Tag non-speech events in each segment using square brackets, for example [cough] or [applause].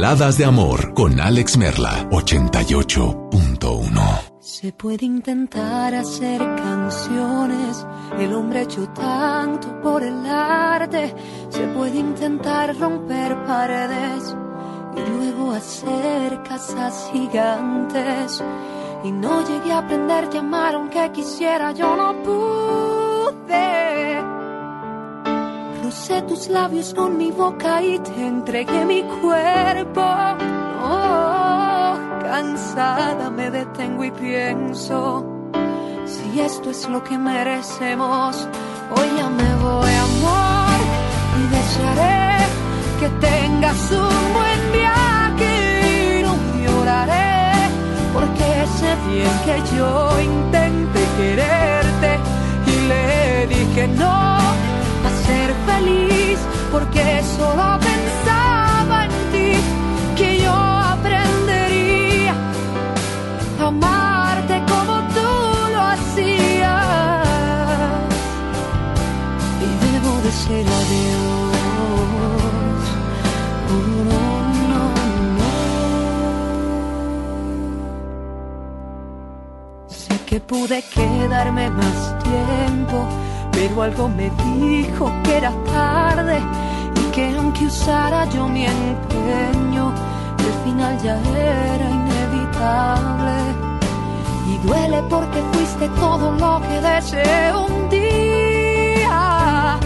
Baladas de amor con Alex Merla 88.1 Se puede intentar hacer canciones, el hombre ha hecho tanto por el arte, se puede intentar romper paredes y luego hacer casas gigantes. Y no llegué a aprender a amar aunque quisiera, yo no pude. Tus labios con mi boca y te entregué mi cuerpo. Oh, cansada me detengo y pienso, si esto es lo que merecemos, hoy ya me voy amor y desearé que tengas un buen viaje y no lloraré porque sé bien que yo intenté quererte y le dije no feliz porque solo pensaba en ti que yo aprendería a amarte como tú lo hacías y debo decir adiós. Oh, no, no, no. Sé que pude quedarme más tiempo, pero algo me dijo que era tarde y que aunque usara yo mi empeño, el final ya era inevitable. Y duele porque fuiste todo lo que deseé un día.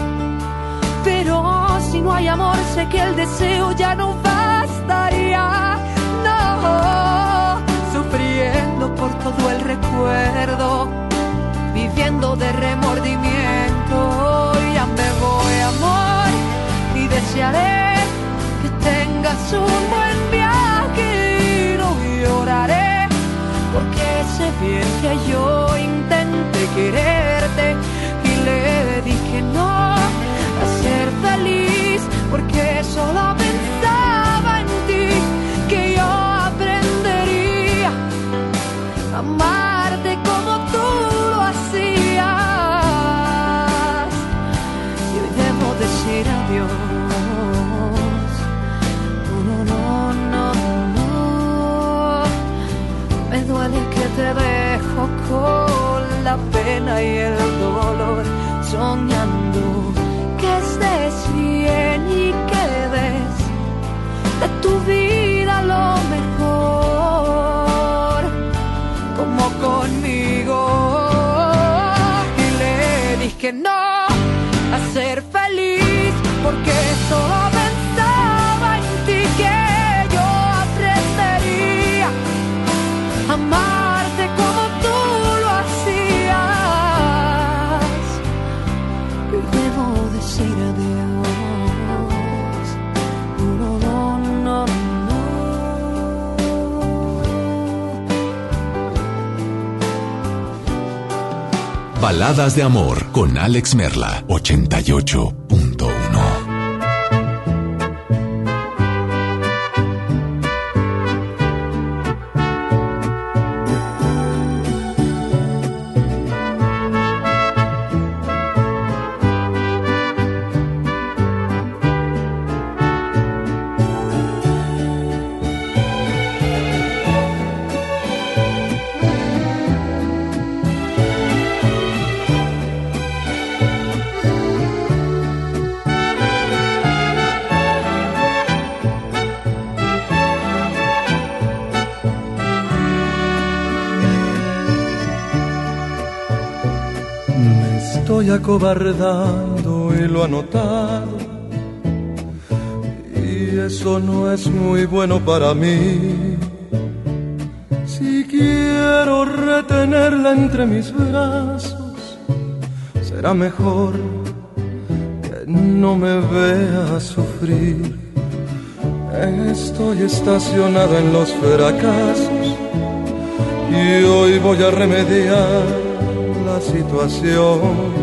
Pero si no hay amor, sé que el deseo ya no bastaría. No, sufriendo por todo el recuerdo, viviendo de remordimiento. Ya me que tengas un buen viaje y no lloraré, porque sé bien que yo intenté quererte y le dije no a ser feliz porque solo pensaba en ti que yo aprendería a amarte te dejo con la pena y el dolor soñando que estés bien y que des de tu vida lo mejor, como conmigo. Y le dije no Baladas de amor con Alex Merla 88.1 acobardando y lo ha. Y eso no es muy bueno para mí. Si quiero retenerla entre mis brazos, será mejor que no me vea sufrir. Estoy estacionado en los fracasos y hoy voy a remediar la situación.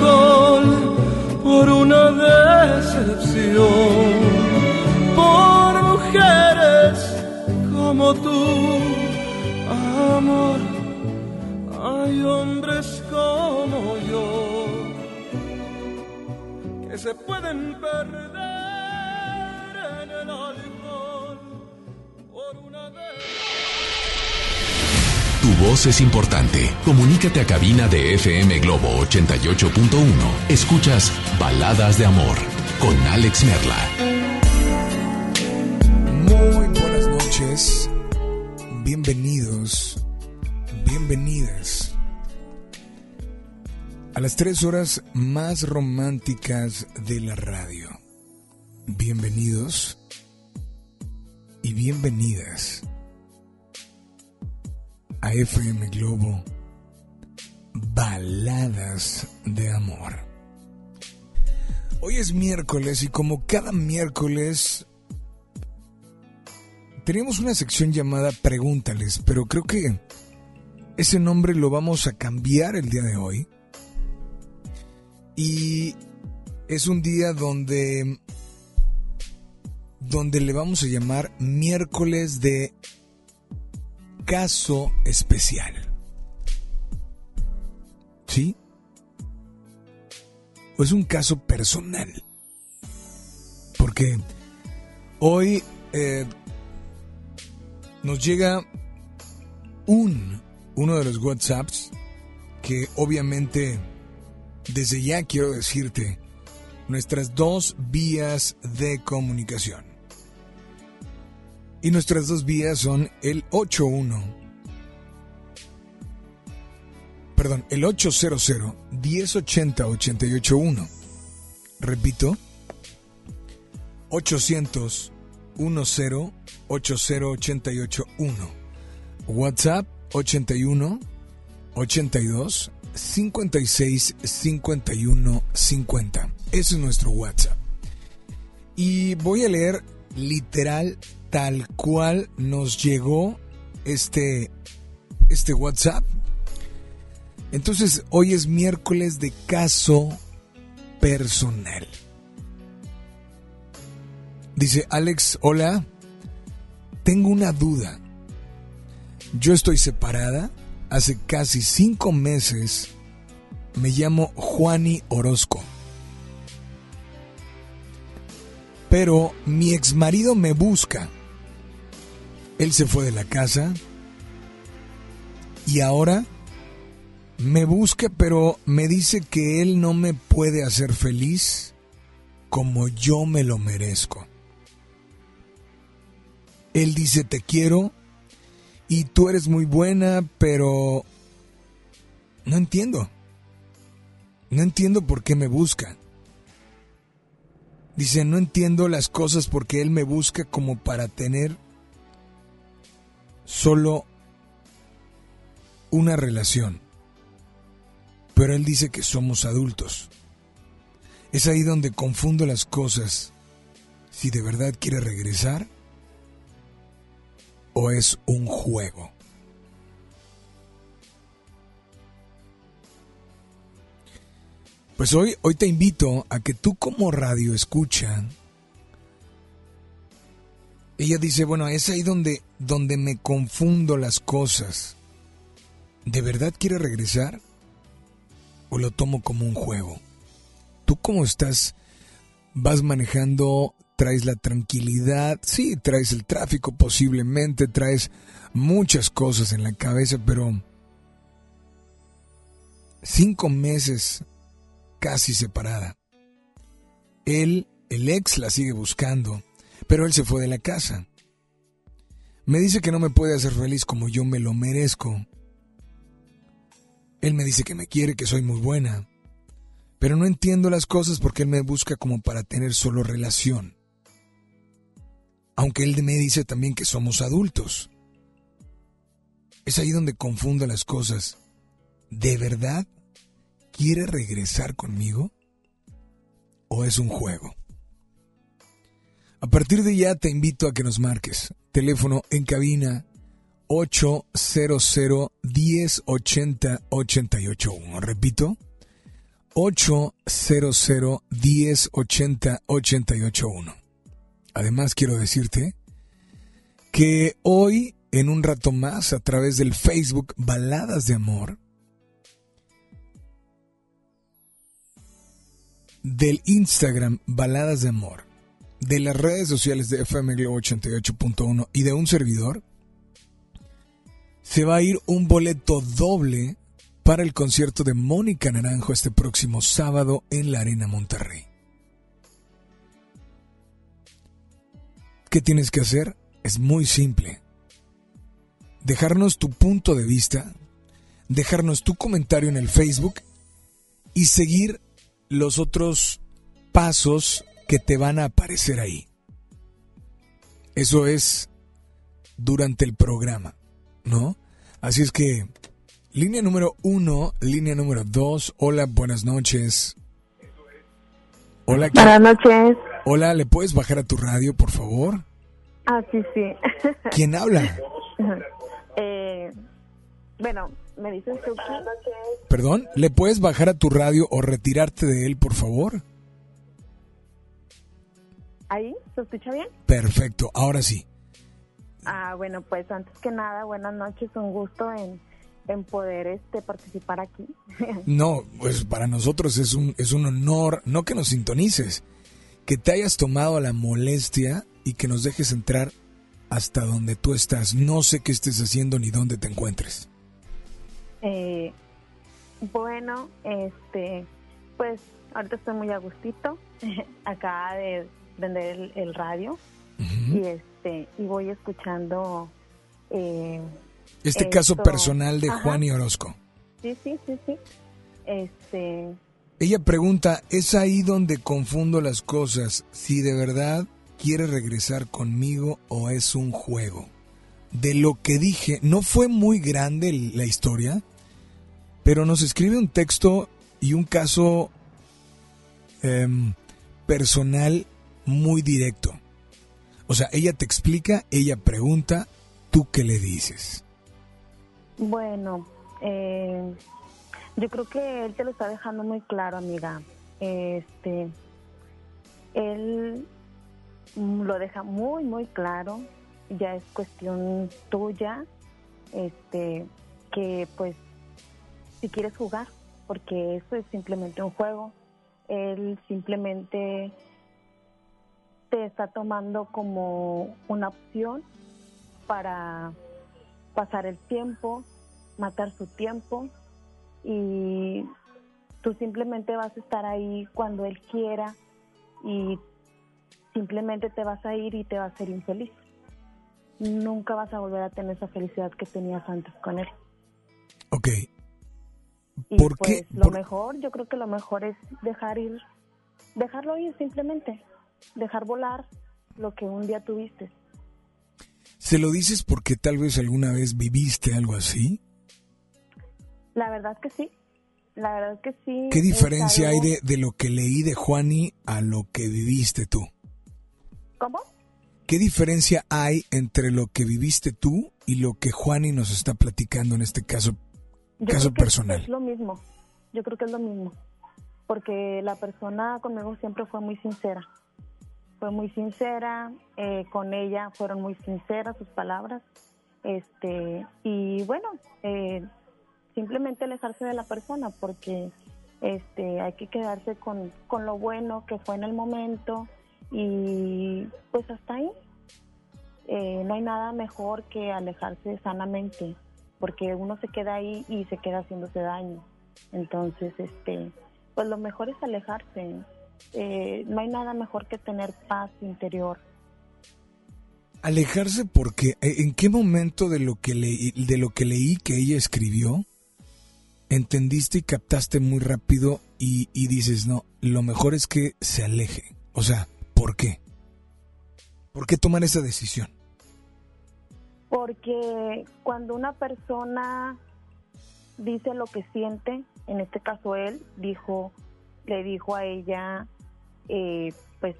por una decepción, por mujeres como tú, amor. Hay hombres como yo que se pueden perder es importante. Comunícate a cabina de FM Globo 88.1. Escuchas Baladas de Amor con Alex Merla. Muy buenas noches. Bienvenidos. Bienvenidas. A las tres horas más románticas de la radio. Bienvenidos y bienvenidas a FM Globo Baladas de Amor. Hoy es miércoles y como cada miércoles teníamos una sección llamada Pregúntales, pero creo que ese nombre lo vamos a cambiar el día de hoy. Y es un día donde donde le vamos a llamar miércoles de caso especial. ¿Sí? O es un caso personal. Porque hoy eh, nos llega un, uno de los WhatsApps que obviamente desde ya quiero decirte nuestras dos vías de comunicación. Y nuestras dos vías son el 81. Perdón, el 800 1080 881. Repito, 800 10 80 881. WhatsApp 81 82 56 51 50. Ese es nuestro WhatsApp. Y voy a leer literal tal cual nos llegó este, este WhatsApp. Entonces, hoy es miércoles de caso personal. Dice Alex, hola, tengo una duda. Yo estoy separada hace casi cinco meses. Me llamo Juani Orozco. Pero mi ex marido me busca. Él se fue de la casa y ahora me busca, pero me dice que él no me puede hacer feliz como yo me lo merezco. Él dice te quiero y tú eres muy buena, pero no entiendo. No entiendo por qué me busca. Dice, no entiendo las cosas porque él me busca como para tener solo una relación. Pero él dice que somos adultos. Es ahí donde confundo las cosas. Si de verdad quiere regresar o es un juego. Pues hoy, hoy te invito a que tú como radio escucha. Ella dice, bueno, es ahí donde, donde me confundo las cosas. ¿De verdad quiere regresar? ¿O lo tomo como un juego? ¿Tú cómo estás? ¿Vas manejando? ¿Traes la tranquilidad? Sí, traes el tráfico posiblemente, traes muchas cosas en la cabeza, pero cinco meses casi separada. Él, el ex, la sigue buscando, pero él se fue de la casa. Me dice que no me puede hacer feliz como yo me lo merezco. Él me dice que me quiere, que soy muy buena. Pero no entiendo las cosas porque él me busca como para tener solo relación. Aunque él me dice también que somos adultos. Es ahí donde confundo las cosas. ¿De verdad quiere regresar conmigo? ¿O es un juego? A partir de ya te invito a que nos marques. Teléfono en cabina 800 1080 881. Repito, 800 1080 881. Además quiero decirte que hoy, en un rato más, a través del Facebook Baladas de Amor, del Instagram Baladas de Amor, de las redes sociales de FM Globo 88.1 y de un servidor, se va a ir un boleto doble para el concierto de Mónica Naranjo este próximo sábado en la Arena Monterrey. ¿Qué tienes que hacer? Es muy simple. Dejarnos tu punto de vista, dejarnos tu comentario en el Facebook y seguir los otros pasos que te van a aparecer ahí. Eso es durante el programa, ¿no? Así es que, línea número uno, línea número dos, hola, buenas noches. Hola, Buenas noches. Hola, ¿le puedes bajar a tu radio, por favor? Ah, sí, sí. [laughs] ¿Quién habla? eh, bueno, me dices tú. Perdón, ¿le puedes bajar a tu radio o retirarte de él, por favor? ¿Ahí? ¿Se escucha bien? Perfecto, ahora sí. Ah, bueno, pues antes que nada, buenas noches, un gusto en, en poder este participar aquí. [laughs] No, pues para nosotros es un, es un honor, no que nos sintonices, que te hayas tomado la molestia y que nos dejes entrar hasta donde tú estás. No sé qué estés haciendo ni dónde te encuentres. Eh, bueno, este, pues ahorita estoy muy a gustito. [laughs] Acaba de vender el, el radio y este y voy escuchando. Eh, Este caso personal de Ajá. Juan y Orozco. Sí, sí, sí, sí. Este, Ella pregunta, ¿es ahí donde confundo las cosas? Si de verdad quiere regresar conmigo o es un juego. De lo que dije, no fue muy grande la historia, pero nos escribe un texto y un caso em, personal muy directo. O sea, ella te explica, ella pregunta, ¿tú qué le dices? Bueno, eh, yo creo que él te lo está dejando muy claro, amiga. Este, él lo deja muy, muy claro. Ya es cuestión tuya este, que pues si quieres jugar, porque eso es simplemente un juego, él simplemente te está tomando como una opción para pasar el tiempo, matar su tiempo y tú simplemente vas a estar ahí cuando él quiera y simplemente te vas a ir y te vas a ser infeliz. Nunca vas a volver a tener esa felicidad que tenías antes con él. Ok. Y ¿Por pues qué? lo por- mejor, yo creo que lo mejor es dejar ir, dejarlo ir simplemente, dejar volar lo que un día tuviste. ¿Se lo dices porque tal vez alguna vez viviste algo así? La verdad que sí, la verdad que sí. ¿Qué diferencia hay de, de lo que leí de Juani a lo que viviste tú? ¿Cómo? ¿Qué diferencia hay entre lo que viviste tú y lo que Juani nos está platicando en este caso? Yo Caso creo que personal. Es lo mismo, yo creo que es lo mismo, porque la persona conmigo siempre fue muy sincera, fue muy sincera, eh, con ella fueron muy sinceras sus palabras, este y bueno, eh, simplemente alejarse de la persona, porque este hay que quedarse con, con lo bueno que fue en el momento y pues hasta ahí. Eh, no hay nada mejor que alejarse sanamente porque uno se queda ahí y se queda haciéndose daño. Entonces, este, pues lo mejor es alejarse. Eh, no hay nada mejor que tener paz interior. Alejarse porque eh, ¿en qué momento de lo que leí, de lo que leí que ella escribió entendiste y captaste muy rápido y, y dices, no, lo mejor es que se aleje? O sea, ¿por qué? ¿Por qué tomar esa decisión? Porque cuando una persona dice lo que siente, en este caso él dijo, le dijo a ella, eh, pues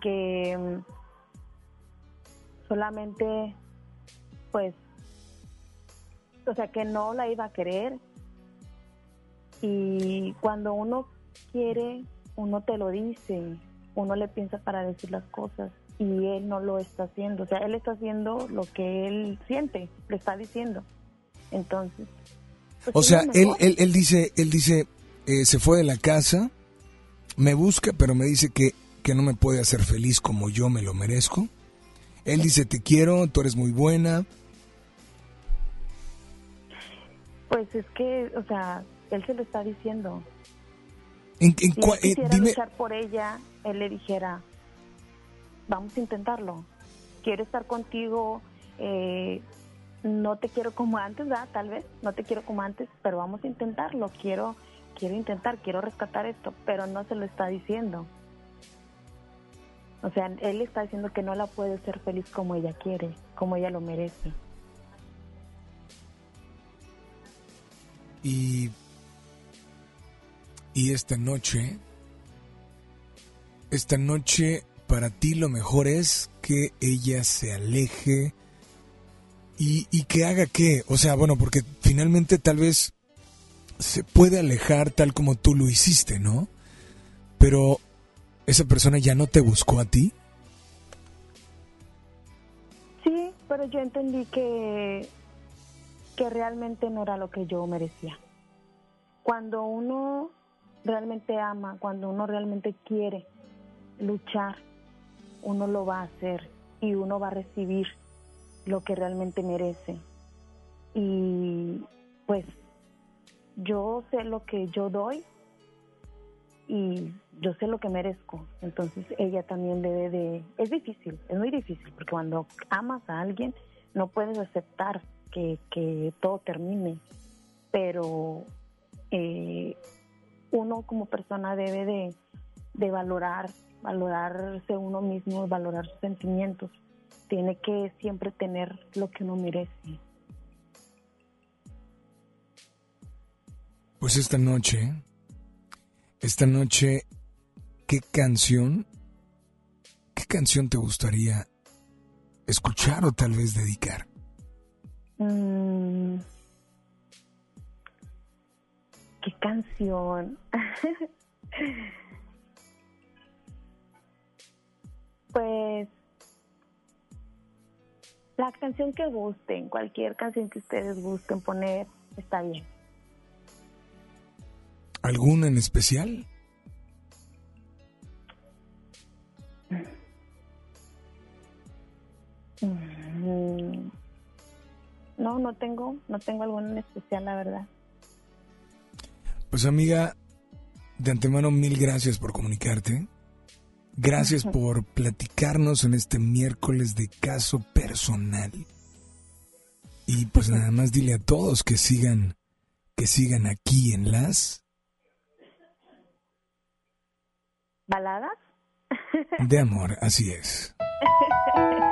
que mm, solamente, pues, o sea, que no la iba a querer. Y cuando uno quiere, uno te lo dice, uno le piensa para decir las cosas y él no lo está haciendo. O sea, él está haciendo lo que él siente, le está diciendo. Entonces, pues, O sea, él, él, él dice, él dice, eh, se fue de la casa, me busca, pero me dice que, que no me puede hacer feliz como yo me lo merezco. Él dice, te quiero, tú eres muy buena. Pues es que, o sea, él se lo está diciendo. En, en Si él eh, quisiera dime, luchar por ella, él le dijera, vamos a intentarlo. Quiero estar contigo, eh, no te quiero como antes, ¿verdad? Tal vez, no te quiero como antes, pero vamos a intentarlo. Quiero, quiero intentar, quiero rescatar esto, pero no se lo está diciendo. O sea, él está diciendo que no la puede ser feliz como ella quiere, como ella lo merece. y, y esta noche, esta noche para ti lo mejor es que ella se aleje y, y que haga qué, o sea, bueno, porque finalmente tal vez se puede alejar tal como tú lo hiciste, ¿no? Pero esa persona ya no te buscó a ti. Sí, pero yo entendí que, que realmente no era lo que yo merecía. Cuando uno realmente ama, cuando uno realmente quiere luchar, uno lo va a hacer y uno va a recibir lo que realmente merece. Yo sé lo que yo doy y yo sé lo que merezco. Entonces ella también debe de... Es difícil, es muy difícil, porque cuando amas a alguien no puedes aceptar que, que todo termine, pero eh, uno como persona debe de, de valorar, valorarse uno mismo, valorar sus sentimientos. Tiene que siempre tener lo que uno merece. Pues esta noche, esta noche, ¿qué canción, qué canción te gustaría escuchar o tal vez dedicar? Mm, ¿Qué canción? [laughs] pues La canción que gusten, cualquier canción que ustedes gusten poner, está bien. ¿Alguna en especial? Mm, no, no tengo, no tengo alguna en especial, la verdad. Pues amiga, de antemano mil gracias por comunicarte. Gracias [laughs] por platicarnos en este miércoles de caso personal. Y pues nada más dile a todos que sigan, que sigan aquí en las baladas de amor, así es. [laughs]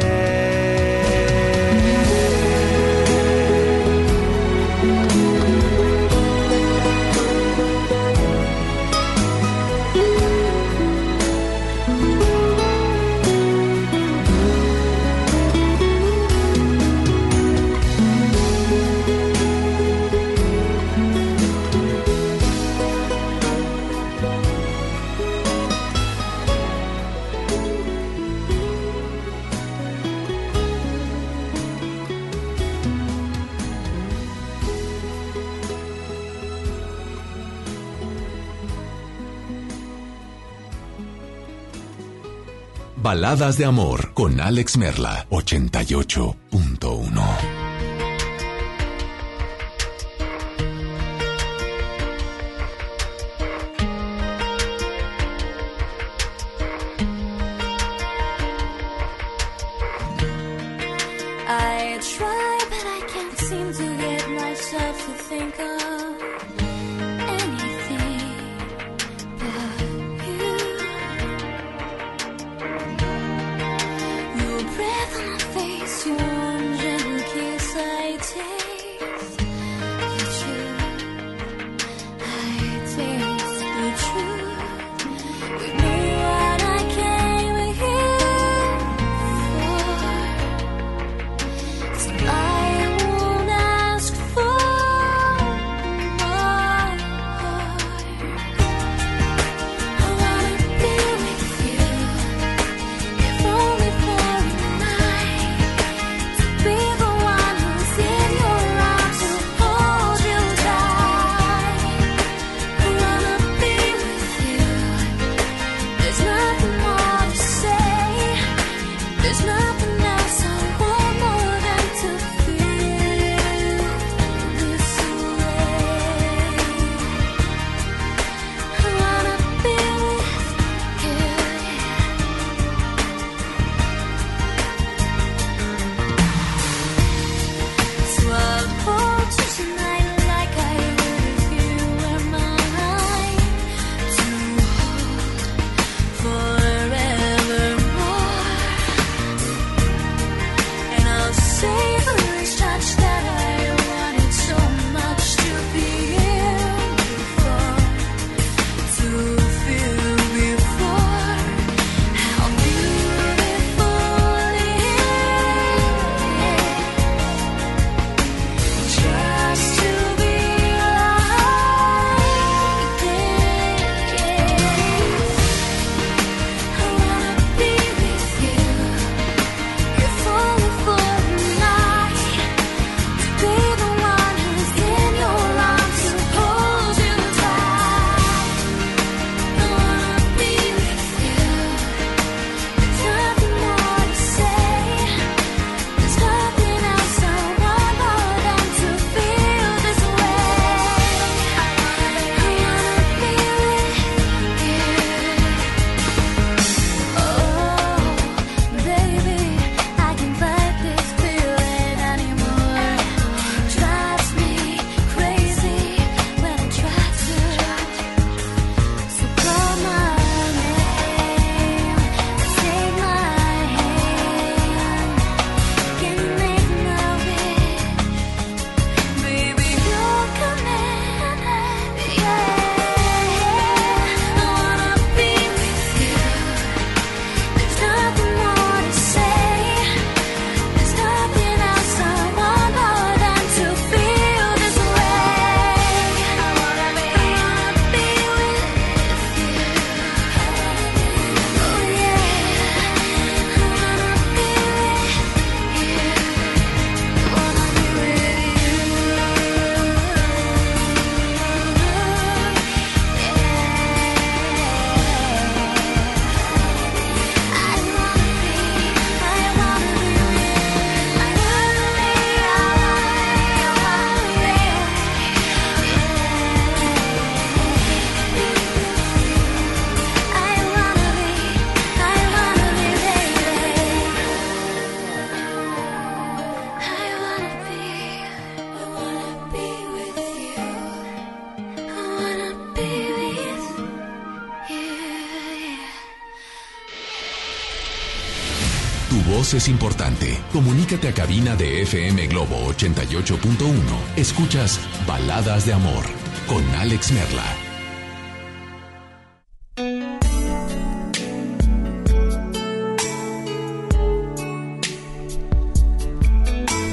Baladas de Amor con Alex Merla, 88.1. es importante. Comunícate a cabina de FM Globo 88.1. Escuchas Baladas de Amor con Alex Merla.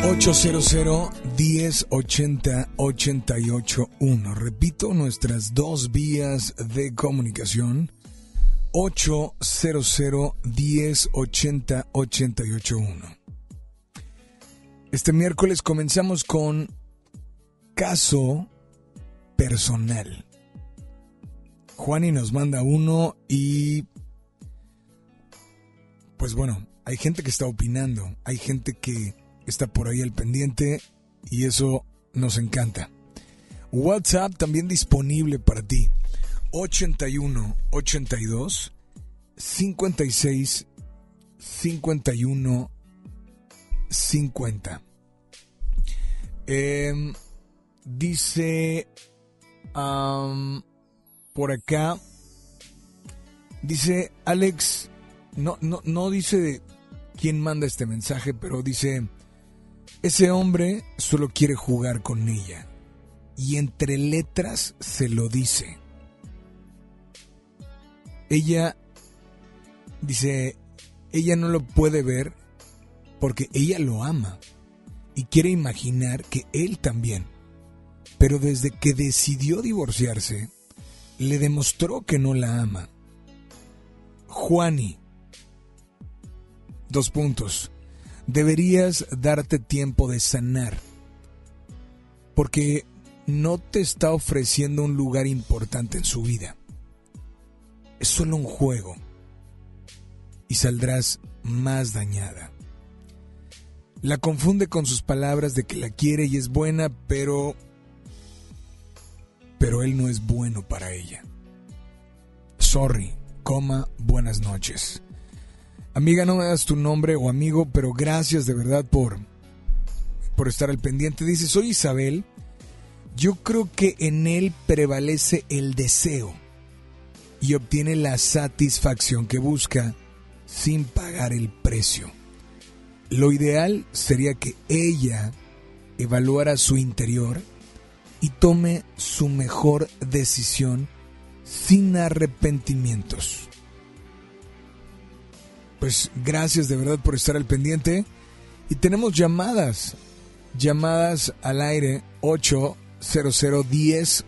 ...800 1080 881 Repito, nuestras dos vías de comunicación... 800 1080 881. Este miércoles comenzamos con caso personal. Juani nos manda uno y pues bueno, hay gente que está opinando, hay gente que está por ahí al pendiente y eso nos encanta. WhatsApp también disponible para ti. 81 82 56 51 50. dice por acá, dice Alex, no, no, no dice quién manda este mensaje, pero dice, ese hombre solo quiere jugar con ella. Y entre letras se lo dice. Ella dice, ella no lo puede ver porque ella lo ama y quiere imaginar que él también. Pero desde que decidió divorciarse, le demostró que no la ama. Juani, dos puntos, deberías darte tiempo de sanar, porque no te está ofreciendo un lugar importante en su vida. Es solo un juego y saldrás más dañada. La confunde con sus palabras de que la quiere y es buena, pero... Pero él no es bueno para ella. Sorry, coma, buenas noches. Amiga, no me das tu nombre o amigo, pero gracias de verdad por, por estar al pendiente. Dice, soy Isabel. Yo creo que en él prevalece el deseo y obtiene la satisfacción que busca sin pagar el precio. Lo ideal sería que ella evaluara su interior y tome su mejor decisión sin arrepentimientos. Pues gracias de verdad por estar al pendiente. Y tenemos llamadas. Llamadas al aire 800 10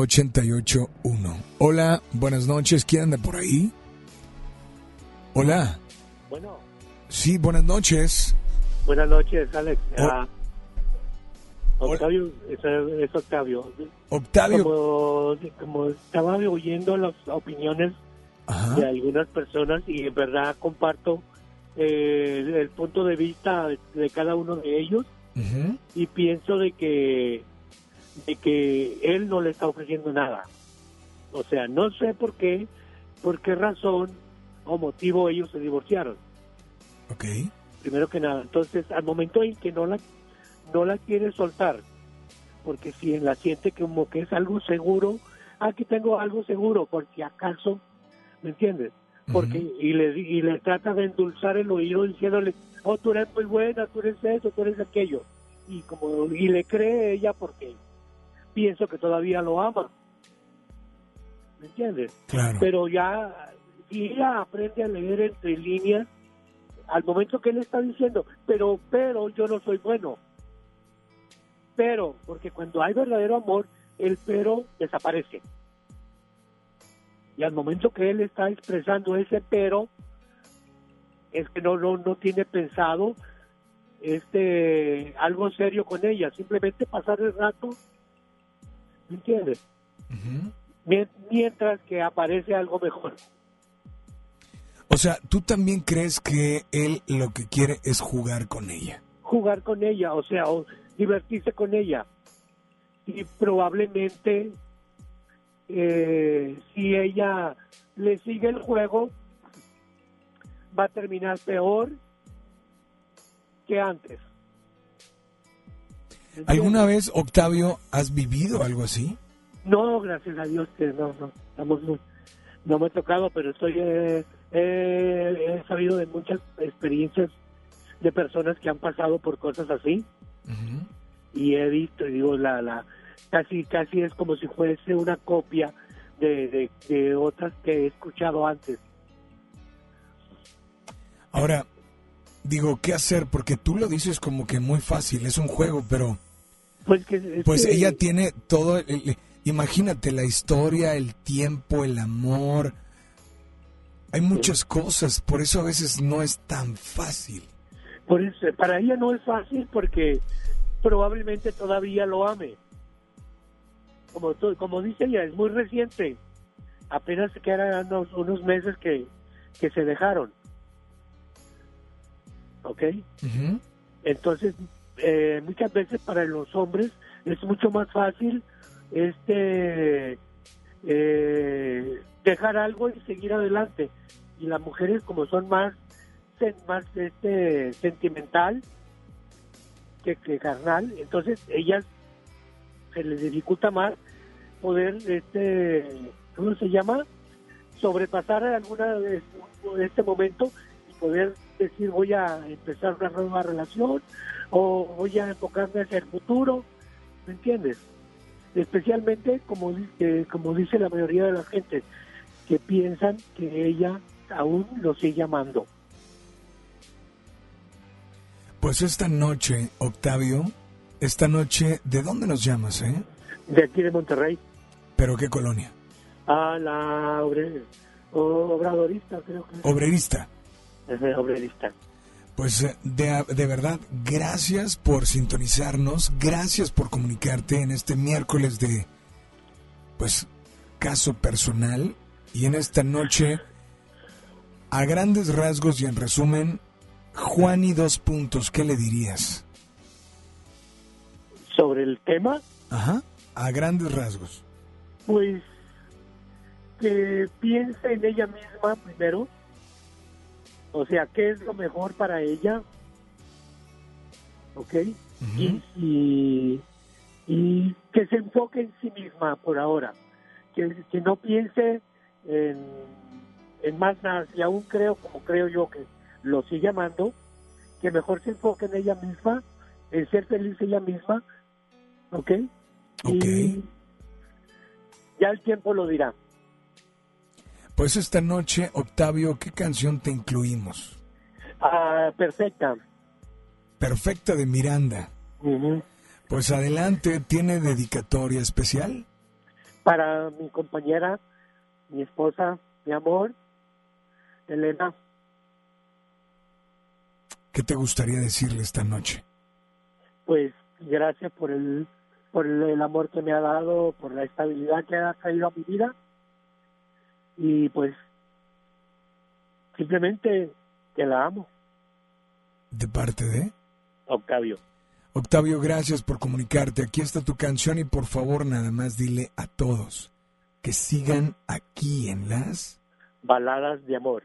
80 881. Hola, buenas noches. ¿Quién anda por ahí? Hola. Bueno. Sí, buenas noches. Buenas noches, Alex. Ah, Octavio, es, Octavio. Octavio. Como, estaba oyendo las opiniones de algunas personas y en verdad comparto eh, el punto de vista de cada uno de ellos y pienso de que de que él no le está ofreciendo nada. O sea, no sé por qué, por qué razón o motivo ellos se divorciaron. Ok. Primero que nada. Entonces, al momento en que no la, no la quiere soltar, porque si la siente como que es algo seguro, aquí tengo algo seguro, por si acaso, ¿me entiendes? Porque, y, le, y le trata de endulzar el oído diciéndole, oh, tú eres muy buena, tú eres eso, tú eres aquello. Y como, y le cree ella porque pienso que todavía lo ama. ¿Me entiendes? Claro. Pero ya, si ella aprende a leer entre líneas, al momento que él está diciendo, pero, pero yo no soy bueno. Pero, porque cuando hay verdadero amor, el pero desaparece. Y al momento que él está expresando ese pero, es que no, no, no tiene pensado este algo serio con ella, simplemente pasar el rato, ¿me entiendes? Mientras que aparece algo mejor. O sea, ¿tú también crees que él lo que quiere es jugar con ella? Jugar con ella, o sea, o divertirse con ella. Y probablemente eh, si ella le sigue el juego, va a terminar peor que antes. ¿Alguna vez, Octavio, has vivido algo así? No, gracias a Dios que no, no, estamos no me ha tocado, pero estoy eh, he sabido de muchas experiencias de personas que han pasado por cosas así. Y he visto digo la la casi casi es como si fuese una copia de, de, otras que he escuchado antes. Ahora digo qué hacer porque tú lo dices como que muy fácil es un juego pero pues que pues ella tiene todo imagínate la historia el tiempo el amor hay muchas cosas, por eso a veces no es tan fácil. Por eso, para ella no es fácil porque probablemente todavía lo ame. Como, como dice ella, es muy reciente. Apenas se quedan unos, unos meses que, que se dejaron. ¿Ok? Entonces, eh, muchas veces para los hombres es mucho más fácil este eh, dejar algo y seguir adelante. Y las mujeres, como son más, más este, sentimental que, carnal, entonces ellas se les dificulta más poder, este, ¿cómo se llama? Sobrepasar alguna de este momento poder decir voy a empezar una nueva relación o voy a enfocarme hacia el futuro, ¿me entiendes? Especialmente como, como dice la mayoría de la gente, que piensan que ella aún lo sigue amando. Pues esta noche, Octavio, esta noche, ¿de dónde nos llamas, eh? De aquí de Monterrey. ¿Pero qué colonia? Ah, la obradorista, creo que. Obrerista. Obrerista. Pues eh, de, de, verdad, gracias por sintonizarnos, gracias por comunicarte en este miércoles de, pues, caso personal y en esta noche, a grandes rasgos y en resumen, Juan y dos puntos, ¿qué le dirías? ¿Sobre el tema? Ajá, a grandes rasgos. Pues que piense en ella misma primero, o sea, qué es lo mejor para ella, ¿ok? y, y, que se enfoque en sí misma por ahora, que, que no piense en, en más nada, y aún creo, como creo yo que lo sigue amando, que mejor se enfoque en ella misma, en ser feliz ella misma, ¿ok? Ok. Y ya el tiempo lo dirá. Pues esta noche, Octavio, ¿qué canción te incluimos? Ah, perfecta. Perfecta de Miranda. Pues adelante, ¿tiene dedicatoria especial? Para mi compañera, mi esposa, mi amor, Elena. ¿Qué te gustaría decirle esta noche? Pues gracias por el por el amor que me ha dado, por la estabilidad que ha traído a mi vida y pues simplemente que la amo. ¿De parte de? Octavio. Octavio, gracias por comunicarte. Aquí está tu canción y por favor nada más dile a todos que sigan aquí en las baladas de amor.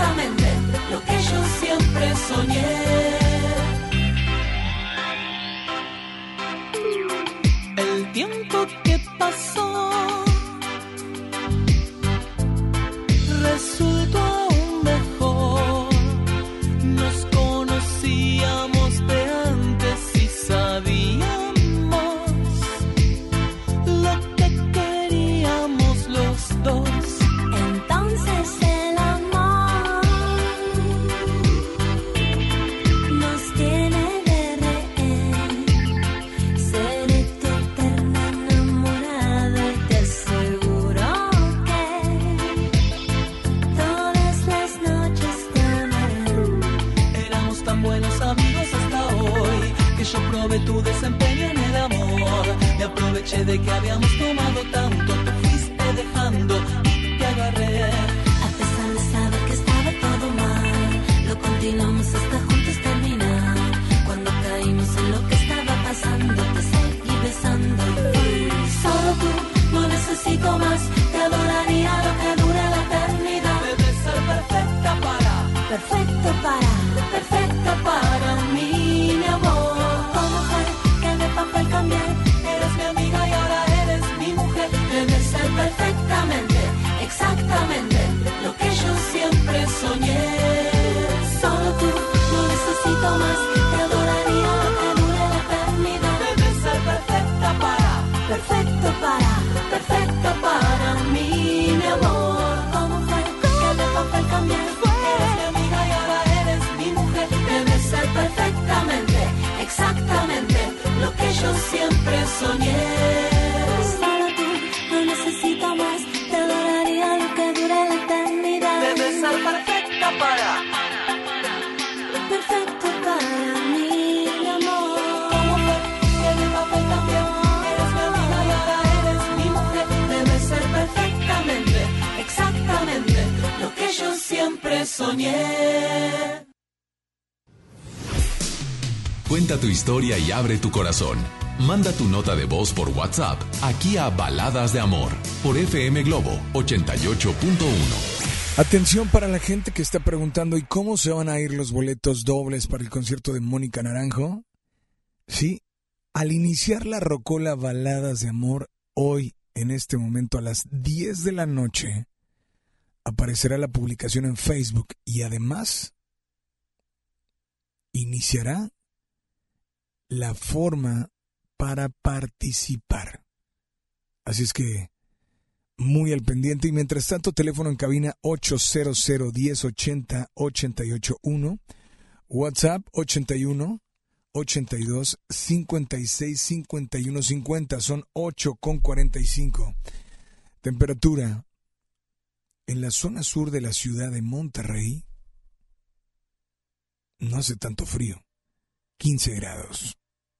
conocíamos, pero historia y abre tu corazón. Manda tu nota de voz por WhatsApp aquí a Baladas de Amor por FM Globo 88.1. Atención para la gente que está preguntando, ¿y cómo se van a ir los boletos dobles para el concierto de Mónica Naranjo? Sí, al iniciar la Rocola Baladas de Amor, hoy, en este momento, a las 10 de la noche, aparecerá la publicación en Facebook y además iniciará la forma para participar. Así es que muy al pendiente. Y mientras tanto teléfono en cabina 800 1080 881 WhatsApp 81 82 56 51 50 son 8 con 45 temperatura en la zona sur de la ciudad de Monterrey no hace tanto frío 15 grados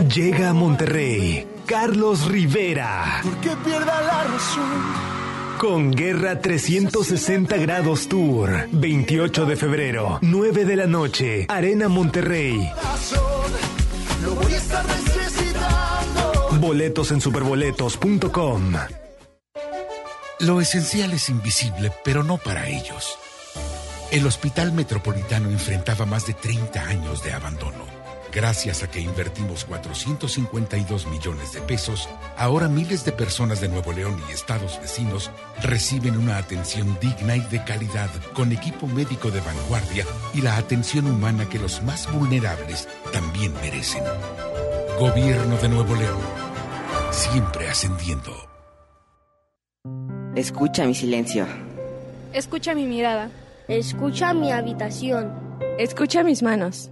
Llega a Monterrey Carlos Rivera. Que pierda la razón. Con Guerra 360 Grados Tour. 28 de febrero, 9 de la noche. Arena Monterrey. Lo voy a estar necesitando. Boletos en superboletos.com. Lo esencial es invisible, pero no para ellos. El Hospital Metropolitano enfrentaba más de 30 años de abandono. Gracias a que invertimos 452 millones de pesos, ahora miles de personas de Nuevo León y estados vecinos reciben una atención digna y de calidad con equipo médico de vanguardia y la atención humana que los más vulnerables también merecen. Gobierno de Nuevo León. Siempre ascendiendo. Escucha mi silencio. Escucha mi mirada. Escucha mi habitación. Escucha mis manos.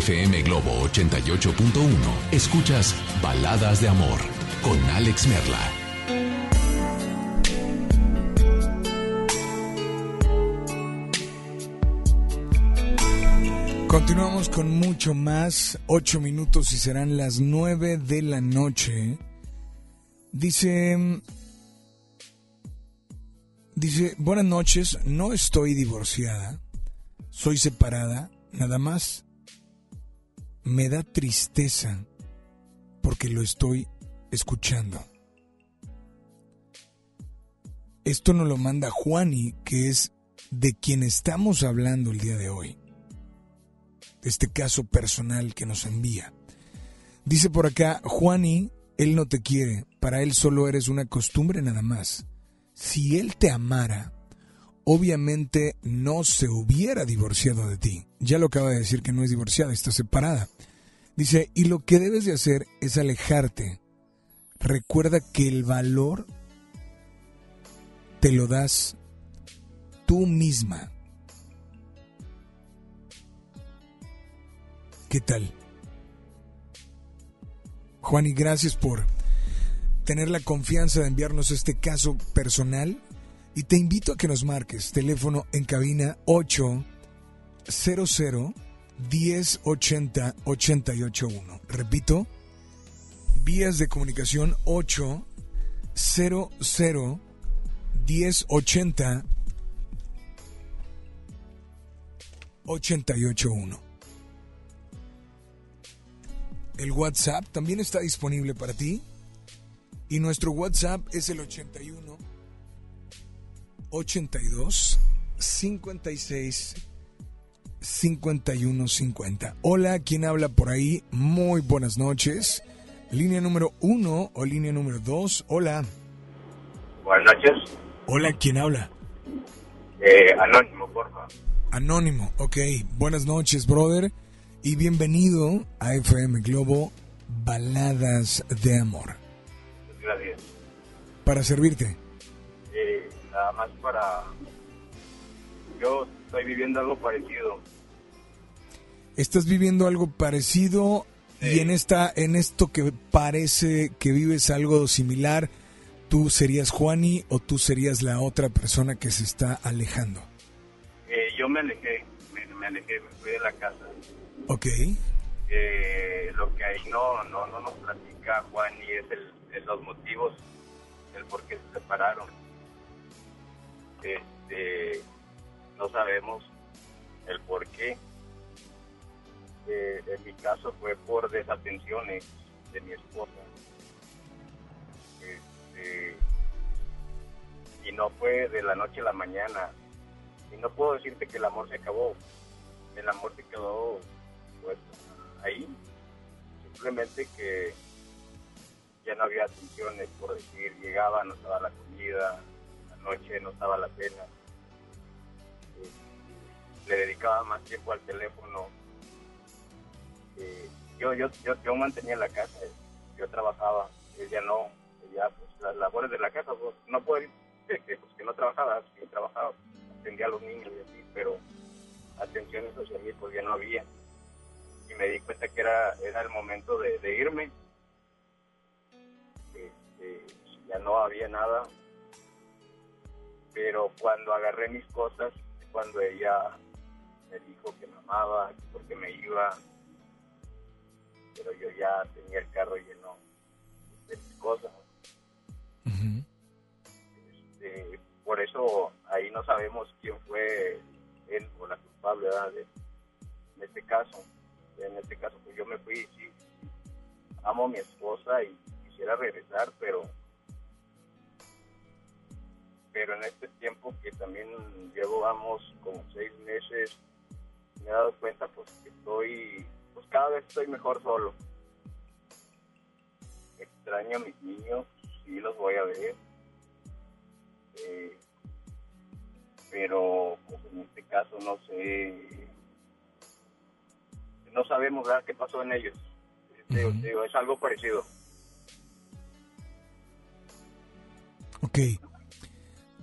FM Globo 88.1 escuchas Baladas de Amor con Alex Merla. Continuamos con mucho más, ocho minutos y serán las nueve de la noche. Dice, dice, buenas noches, no estoy divorciada, soy separada, nada más me da tristeza porque lo estoy escuchando. Esto nos lo manda Juani, que es de quien estamos hablando el día de hoy. Este caso personal que nos envía. Dice por acá, Juani, él no te quiere, para él solo eres una costumbre nada más. Si él te amara, obviamente no se hubiera divorciado de ti. Ya lo acaba de decir que no es divorciada, está separada. Dice, y lo que debes de hacer es alejarte. Recuerda que el valor te lo das tú misma. ¿Qué tal? Juan, y gracias por tener la confianza de enviarnos este caso personal. Y te invito a que nos marques teléfono en cabina 800 1080 881. Repito, vías de comunicación 800 1080 881. El WhatsApp también está disponible para ti. Y nuestro WhatsApp es el 81 82 56 51 50. Hola, ¿quién habla por ahí? Muy buenas noches. Línea número uno o línea número dos. Hola. Buenas noches. Hola, ¿quién habla? Eh, anónimo, porfa. Anónimo, ok. Buenas noches, brother. Y bienvenido a FM Globo Baladas de Amor. Gracias. Para servirte. Más para... Yo estoy viviendo algo parecido. Estás viviendo algo parecido y en esta en esto que parece que vives algo similar, tú serías Juani o tú serías la otra persona que se está alejando. Eh, yo me alejé, me, me alejé, me fui de la casa. Ok. Eh, lo que ahí no, no, no nos platica Juan y es el, es los motivos, el por qué se separaron. Este, no sabemos el por qué. Eh, en mi caso fue por desatenciones de mi esposa. Este, y no fue de la noche a la mañana. Y no puedo decirte que el amor se acabó. El amor se quedó pues, ahí. Simplemente que ya no había atenciones, por decir, llegaba, no estaba la comida, noche no estaba la cena. Eh, le dedicaba más tiempo al teléfono. Eh, yo, yo, yo, yo mantenía la casa, yo trabajaba, ella no, ella, pues las labores de la casa, pues, no puedo decir que, pues, que no trabajaba, sí trabajaba, atendía a los niños y así, pero atenciones mí pues ya no había. Y me di cuenta que era, era el momento de, irme. Este, ya no había nada. Pero cuando agarré mis cosas, cuando ella me dijo que me amaba, porque me iba, pero yo ya tenía el carro lleno de mis cosas. Este, por eso ahí no sabemos quién fue él o la culpable de, en este caso. En este caso, pues yo me fui, sí, amo a mi esposa y quisiera regresar, pero pero en este tiempo que también llevamos como seis meses, me he dado cuenta pues que estoy, pues cada vez estoy mejor solo. Extraño a mis niños, sí los voy a ver. Eh, pero pues en este caso no sé no sabemos ¿verdad? qué pasó en ellos Digo, digo, es algo parecido Ok.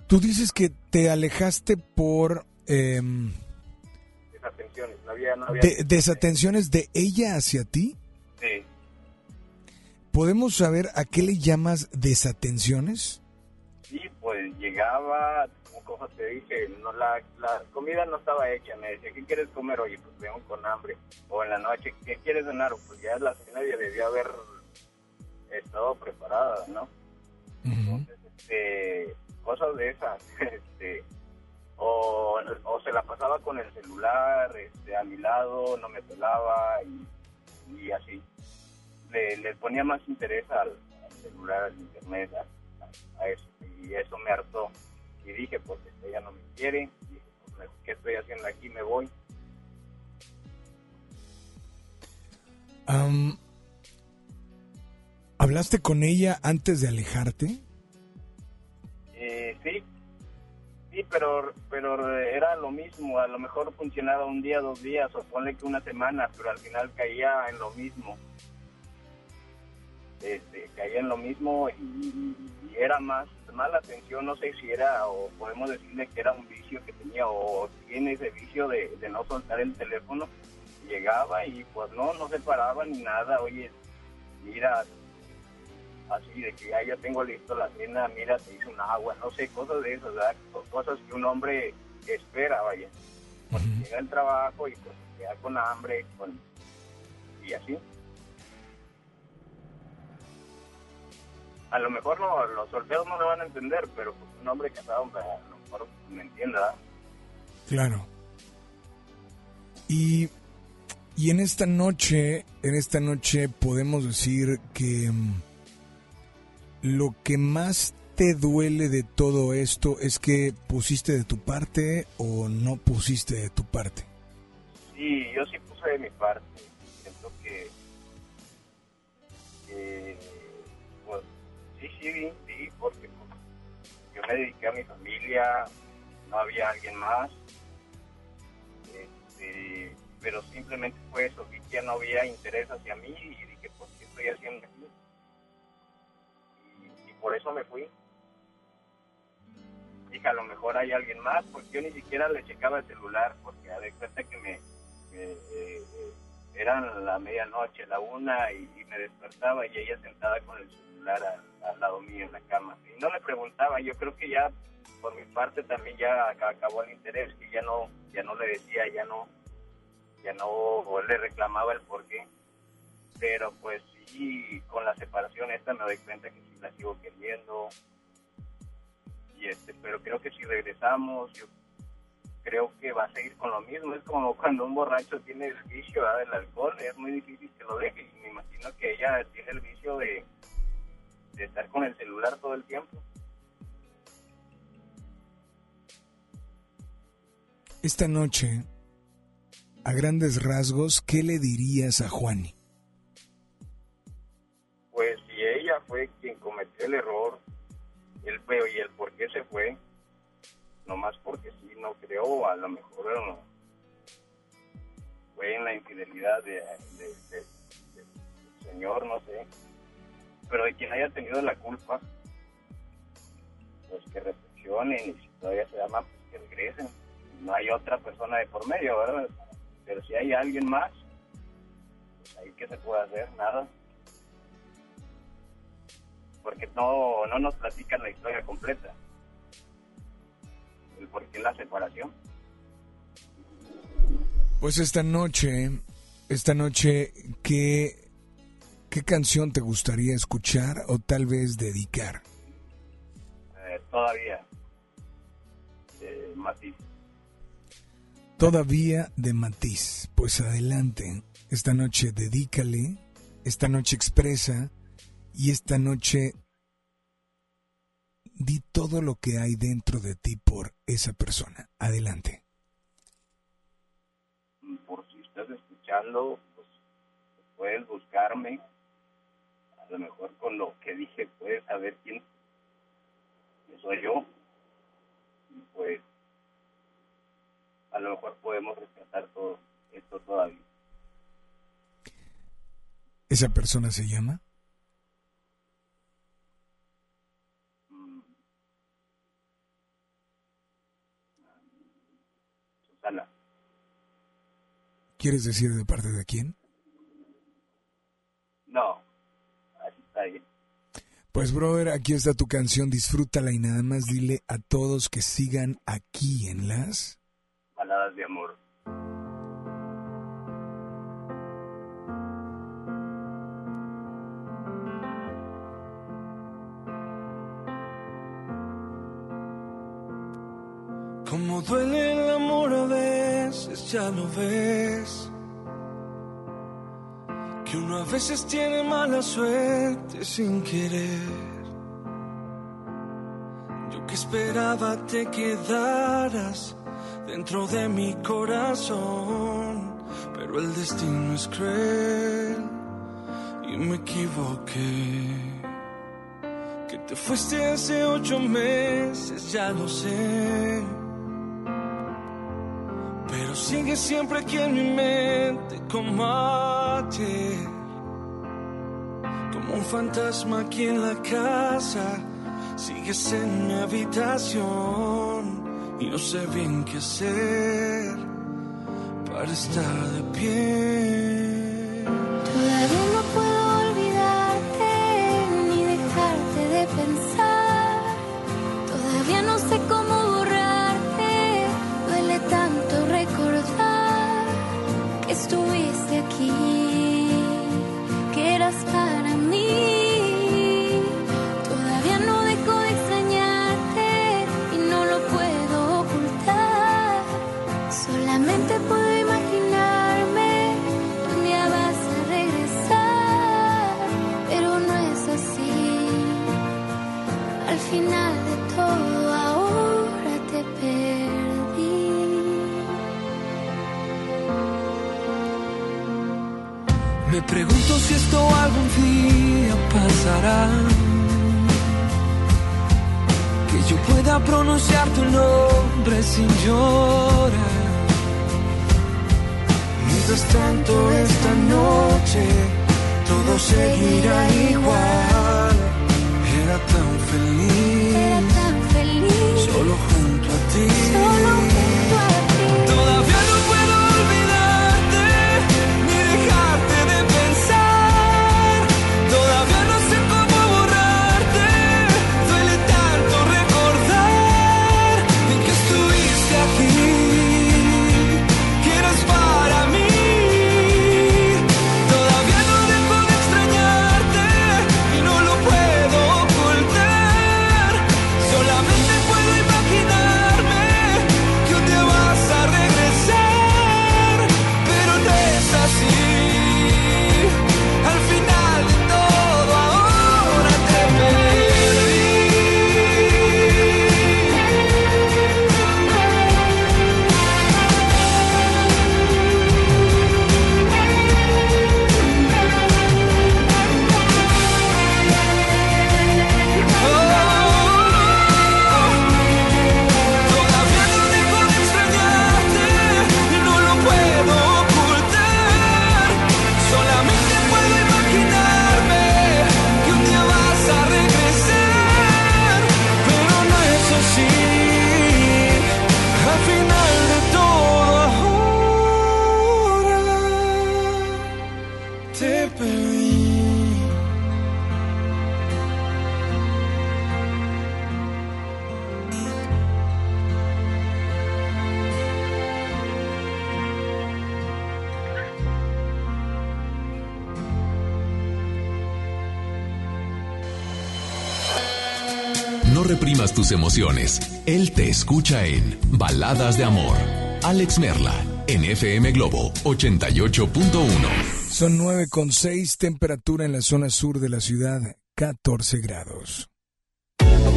Tú dices que te alejaste por em, desatenciones no había, no había de- desatenciones de ella hacia ti. sí. ¿Podemos saber a qué le llamas desatenciones? sí pues llegaba como te dije no la, la comida no estaba hecha me decía qué quieres comer oye pues vengo con hambre. O en la noche qué quieres cenar pues ya la cena ya debía haber estado preparada no este, cosas de esas, [laughs] este, o, o se la pasaba con el celular este, a mi lado, no me pelaba y, así. Le, le ponía más interés al, al celular, al internet, a, eso, y eso me hartó. Y dije, pues este, ella no me quiere, y dije, estoy haciendo aquí? Me voy. Am, ¿Hablaste con ella antes de alejarte? Eh, sí, sí, pero, pero era lo mismo. A lo mejor funcionaba un día, dos días, o ponle que una semana, pero al final caía en lo mismo. Este, caía en lo mismo y, era más, más la atención. No sé si era, o podemos decirle que era un vicio que tenía, o tiene ese vicio de, de no soltar el teléfono. Llegaba y pues no, no se paraba ni nada. Oye, mira, así de que ya yo tengo listo la cena, mira, te hice un agua, no sé, cosas de esas, ¿verdad? Co- Cosas que un hombre espera, vaya. Porque llega al trabajo y pues queda con hambre, con... y así. A lo mejor no, los solteros no lo van a entender, pero pues, un hombre casado pues, a lo mejor me entienda. Claro. Y, y en esta noche, en esta noche podemos decir que mm, lo que más te duele de todo esto es que pusiste de tu parte o no pusiste de tu parte. Sí, yo sí puse de mi parte. Siento que, pues, sí, sí, sí, porque pues, yo me dediqué a mi familia, no había alguien más, este, pero simplemente fue eso, vi que ya no había interés hacia mí y dije, pues, ¿qué estoy haciendo por eso me fui. Dije, a lo mejor hay alguien más, porque yo ni siquiera le checaba el celular, porque a de cuenta que me, eh, eran la medianoche, la una, y, me despertaba y ella sentada con el celular al, lado mío en la cama. Y no le preguntaba, yo creo que ya por mi parte también ya ac- acabó el interés, que ya no, ya no le decía, ya no, ya no le reclamaba el porqué. Pero pues sí, con la separación esta me doy cuenta que sí la sigo queriendo. Y este, pero creo que si regresamos, yo creo que va a seguir con lo mismo. Es como cuando un borracho tiene el vicio del alcohol, es muy difícil que lo deje. Y me imagino que ella tiene el vicio de, de estar con el celular todo el tiempo. Esta noche, a grandes rasgos, ¿qué le dirías a Juani? El error, el feo y el por qué se fue, nomás porque sí, no creo, a lo mejor no, fue en la infidelidad de, de- de- de- del Señor, no sé. Pero de quien haya tenido la culpa, pues que reflexionen y si todavía se ama, pues que regresen. No hay otra persona de por medio, ¿verdad? Pero si hay alguien más, pues ahí que se puede hacer, nada porque no, no nos platican la historia completa. El por qué la separación. Pues esta noche, esta noche, ¿qué, qué canción te gustaría escuchar o tal vez dedicar? Eh, todavía. Eh, Matiz. Todavía de Matiz. Pues adelante. Esta noche dedícale, esta noche expresa y esta noche di todo lo que hay dentro de ti por esa persona. Adelante. Por si estás escuchando, pues puedes buscarme. A lo mejor con lo que dije puedes saber quién soy yo. Y pues a lo mejor podemos rescatar todo esto todavía. ¿Esa persona se llama? ¿Quieres decir de parte de quién? No, así está bien. Pues brother, aquí está tu canción, disfrútala y nada más dile a todos que sigan aquí en las... Baladas de amor. Como duele ya lo ves. Que uno a veces tiene mala suerte sin querer. Yo que esperaba te quedaras, de dentro de mi corazón, pero el destino es cruel y me equivoqué. Que te fuiste hace ocho meses, ya lo sé. Sigue siempre aquí en mi mente como. Como un fantasma aquí en la casa. Sigues en mi habitación y no sé bien qué hacer para estar de pie. Pasará. Que yo pueda pronunciar tu nombre sin llorar. Mientras tanto esta noche todo seguirá igual. Era tan feliz, Era tan feliz. solo junto a ti. Solo reprimas tus emociones. Él te escucha en Baladas de Amor. Alex Merla, en FM Globo 88.1. Son 9,6 temperatura en la zona sur de la ciudad, 14 grados.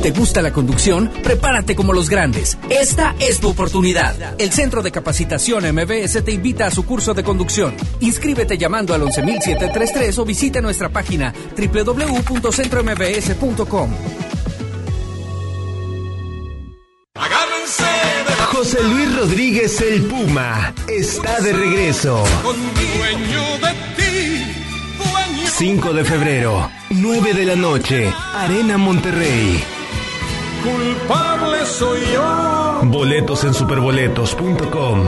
¿Te gusta la conducción? Prepárate como los grandes. Esta es tu oportunidad. El Centro de Capacitación MBS te invita a su curso de conducción. Inscríbete llamando al 11733 o visita nuestra página www.centrombs.com. José Luis Rodríguez el Puma está de regreso. Dueño de ti, dueño 5 de febrero, 9 de la noche, Arena Monterrey. culpable soy yo. Boletos en superboletos.com.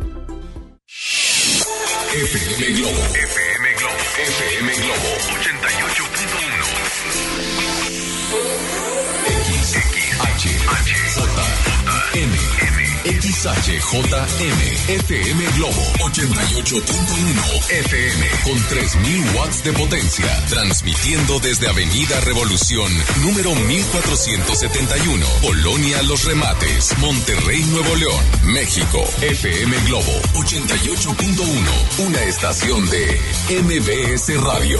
FM Globo. FM Globo. FM Globo 88.1. XHJM. XHJM. FM Globo 88.1 FM con 3000 watts de potencia. Transmitiendo desde Avenida Revolución, número 1471. Colonia Los Remates, Monterrey, Nuevo León, México. FM Globo 88.1. Una estación de MBS Radio.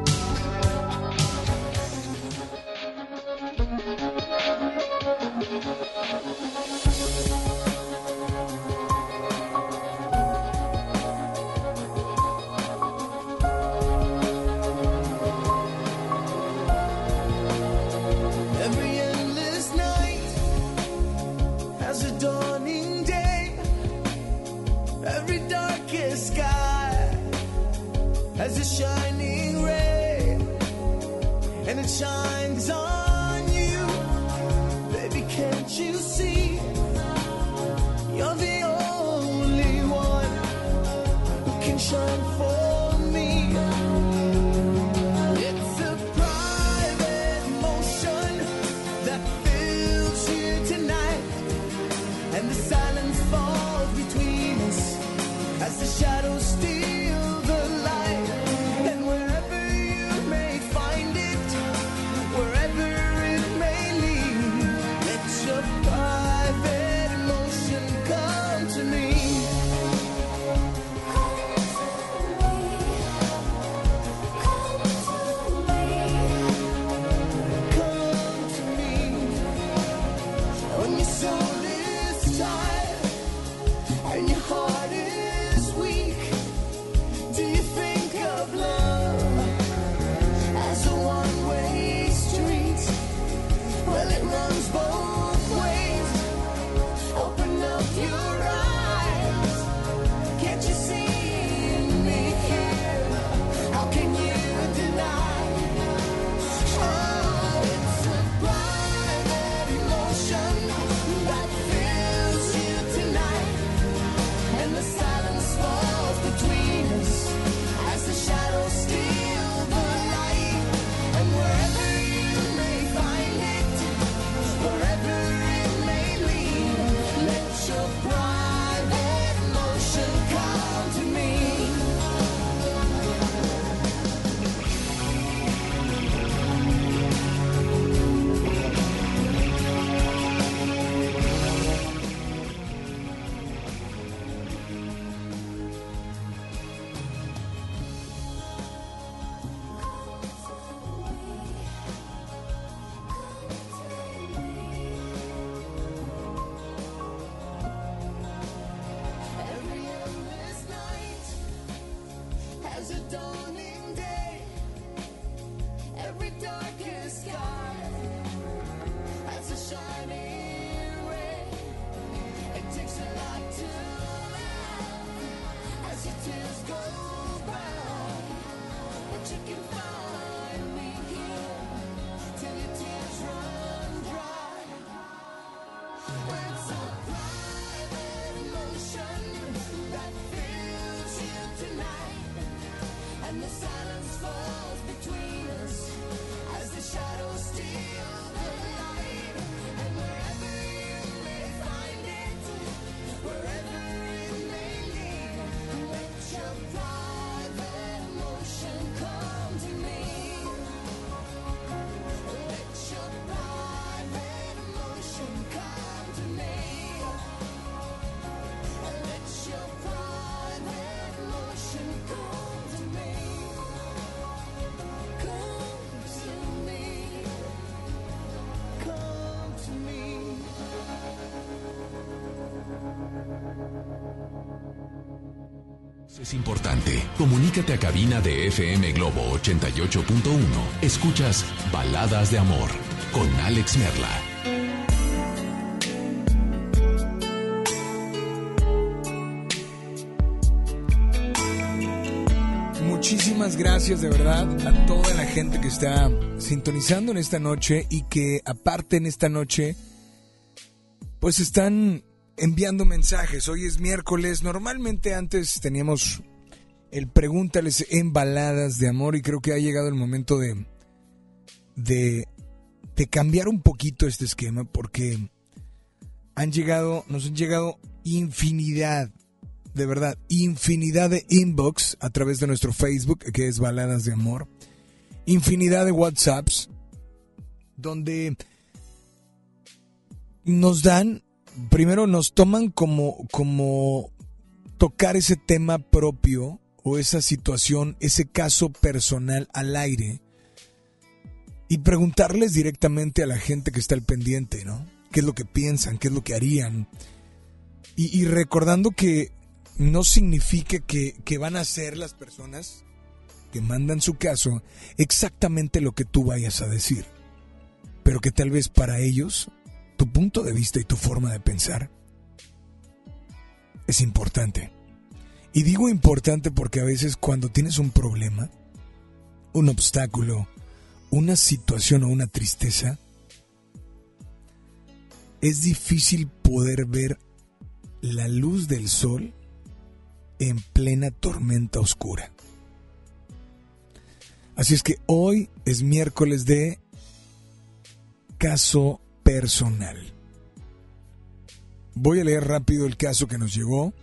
Es importante. Comunícate a cabina de FM Globo 88.1. Escuchas Baladas de Amor con Alex Merla. Muchísimas gracias de verdad a toda la gente que está sintonizando en esta noche y que aparte en esta noche pues están enviando mensajes. Hoy es miércoles. Normalmente antes teníamos el pregúntales en baladas de amor y creo que ha llegado el momento de, de, de cambiar un poquito este esquema porque han llegado, nos han llegado infinidad, de verdad, infinidad de inbox a través de nuestro Facebook que es Baladas de Amor, infinidad de WhatsApps donde nos dan primero nos toman como, como tocar ese tema propio o esa situación, ese caso personal al aire y preguntarles directamente a la gente que está al pendiente, ¿no? ¿Qué es lo que piensan? ¿Qué es lo que harían? Y, recordando que no significa que, que van a ser las personas que mandan su caso exactamente lo que tú vayas a decir, pero que tal vez para ellos tu punto de vista y tu forma de pensar es importante. Y digo importante porque a veces cuando tienes un problema, un obstáculo, una situación o una tristeza, es difícil poder ver la luz del sol en plena tormenta oscura. Así es que hoy es miércoles de caso personal. Voy a leer rápido el caso que nos llegó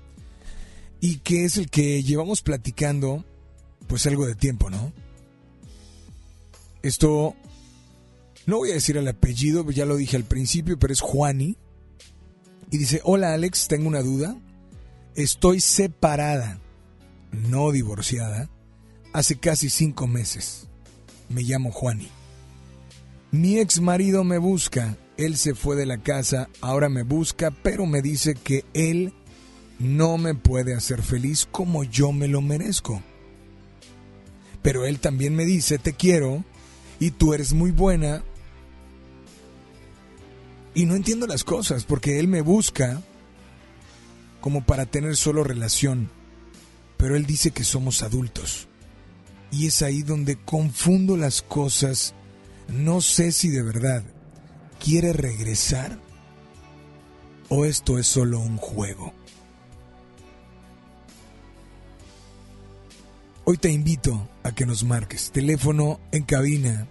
y que es el que llevamos platicando pues algo de tiempo, ¿no? Esto no voy a decir el apellido, ya lo dije al principio, pero es Juani. Y dice, hola Alex, tengo una duda. Estoy separada, no divorciada, hace casi cinco meses. Me llamo Juani. Mi ex marido me busca él se fue de la casa, ahora me busca, pero me dice que él no me puede hacer feliz como yo me lo merezco. Pero él también me dice, te quiero y tú eres muy buena. Y no entiendo las cosas porque él me busca como para tener solo relación, pero él dice que somos adultos. Y es ahí donde confundo las cosas. No sé si de verdad quiere regresar o esto es solo un juego. Hoy te invito a que nos marques. Teléfono en cabina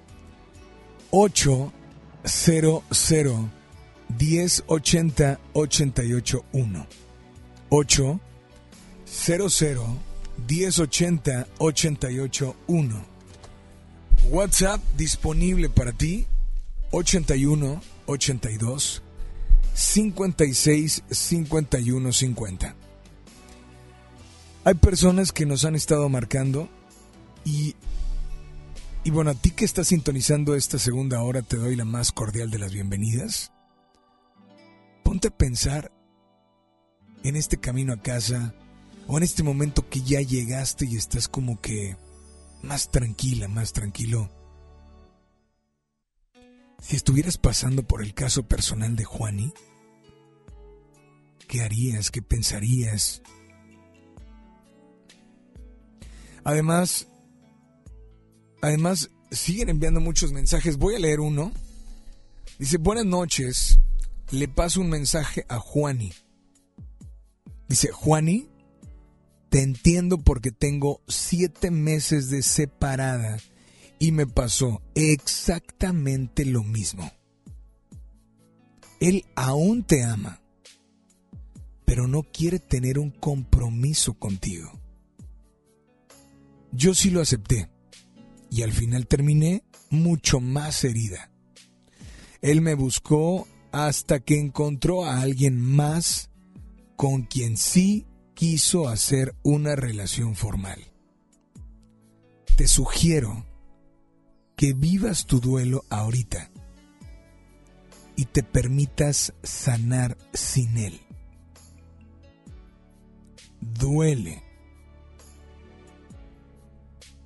800 1080 881. 800 1080 881. WhatsApp disponible para ti 81 82 56 51 50. Hay personas que nos han estado marcando y, y bueno, a ti que estás sintonizando esta segunda hora te doy la más cordial de las bienvenidas. Ponte a pensar en este camino a casa o en este momento que ya llegaste y estás como que más tranquila, más tranquilo. Si estuvieras pasando por el caso personal de Juani, ¿qué harías? ¿Qué pensarías? Además, además, siguen enviando muchos mensajes. Voy a leer uno. Dice, buenas noches. Le paso un mensaje a Juani. Dice, Juani, te entiendo porque tengo siete meses de separada y me pasó exactamente lo mismo. Él aún te ama, pero no quiere tener un compromiso contigo. Yo sí lo acepté y al final terminé mucho más herida. Él me buscó hasta que encontró a alguien más con quien sí quiso hacer una relación formal. Te sugiero que vivas tu duelo ahorita y te permitas sanar sin él. Duele,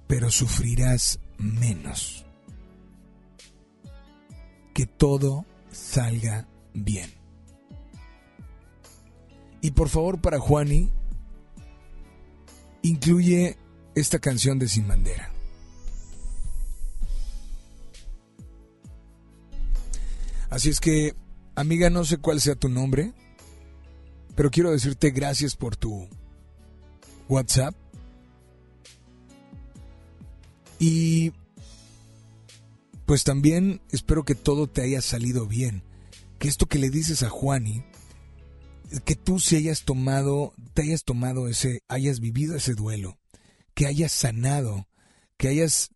pero sufrirás menos. Que todo salga bien. Y por favor para Juani, incluye esta canción de Sin Bandera. Así es que, amiga, no sé cuál sea tu nombre, pero quiero decirte gracias por tu WhatsApp. Y pues también espero que todo te haya salido bien. Que esto que le dices a Juani, que tú si hayas tomado, te hayas tomado ese, hayas vivido ese duelo, que hayas sanado, que hayas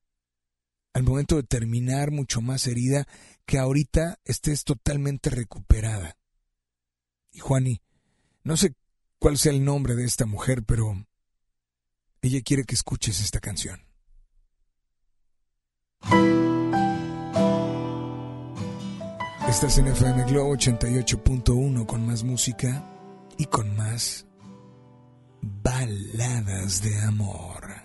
al momento de terminar mucho más herida, que ahorita estés totalmente recuperada. Y Juani, no sé cuál sea el nombre de esta mujer, pero ella quiere que escuches esta canción. Estás en FM Globo 88.1 con más música y con más baladas de amor.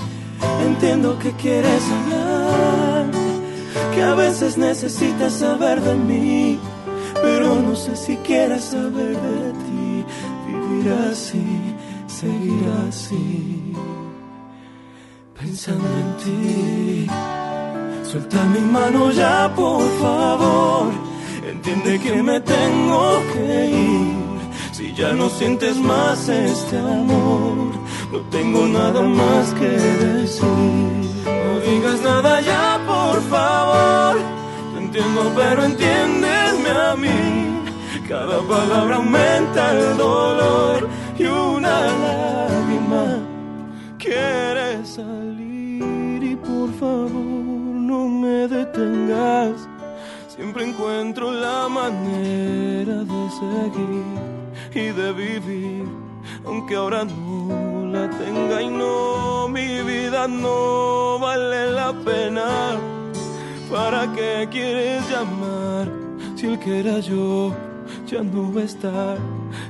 Entiendo que quieres hablar, que a veces necesitas saber de mí, pero no sé si quieres saber de ti. Vivir así, seguir así, pensando en ti. Suelta mi mano ya, por favor. Entiende que me tengo que ir. Si ya no sientes más este amor, no tengo nada más que decir. No digas nada ya, por favor. Te entiendo, pero entiéndeme a mí. Cada palabra aumenta el dolor y una lágrima quiere salir. Y por favor, no me detengas. Siempre encuentro la manera de seguir y de vivir, aunque ahora no la tenga y no, mi vida no vale la pena. ¿Para qué quieres llamar si el que era yo ya no va a estar?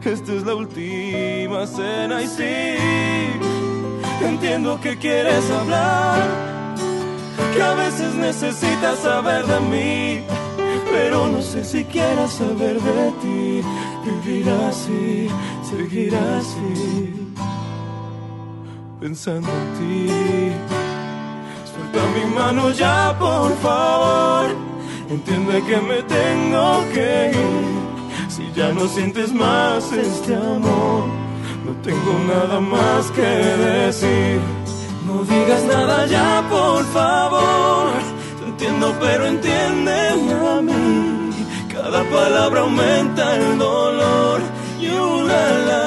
Esta es la última cena y sí, entiendo que quieres hablar, que a veces necesitas saber de mí pero no sé si quieras saber de ti. Vivir así, seguir así, pensando en ti. Suelta mi mano ya, por favor. Entiende que me tengo que ir. Si ya no sientes más este amor, no tengo nada más que decir. No digas nada ya, por favor entiendo, pero entiéndeme a mí. Cada palabra aumenta el dolor y una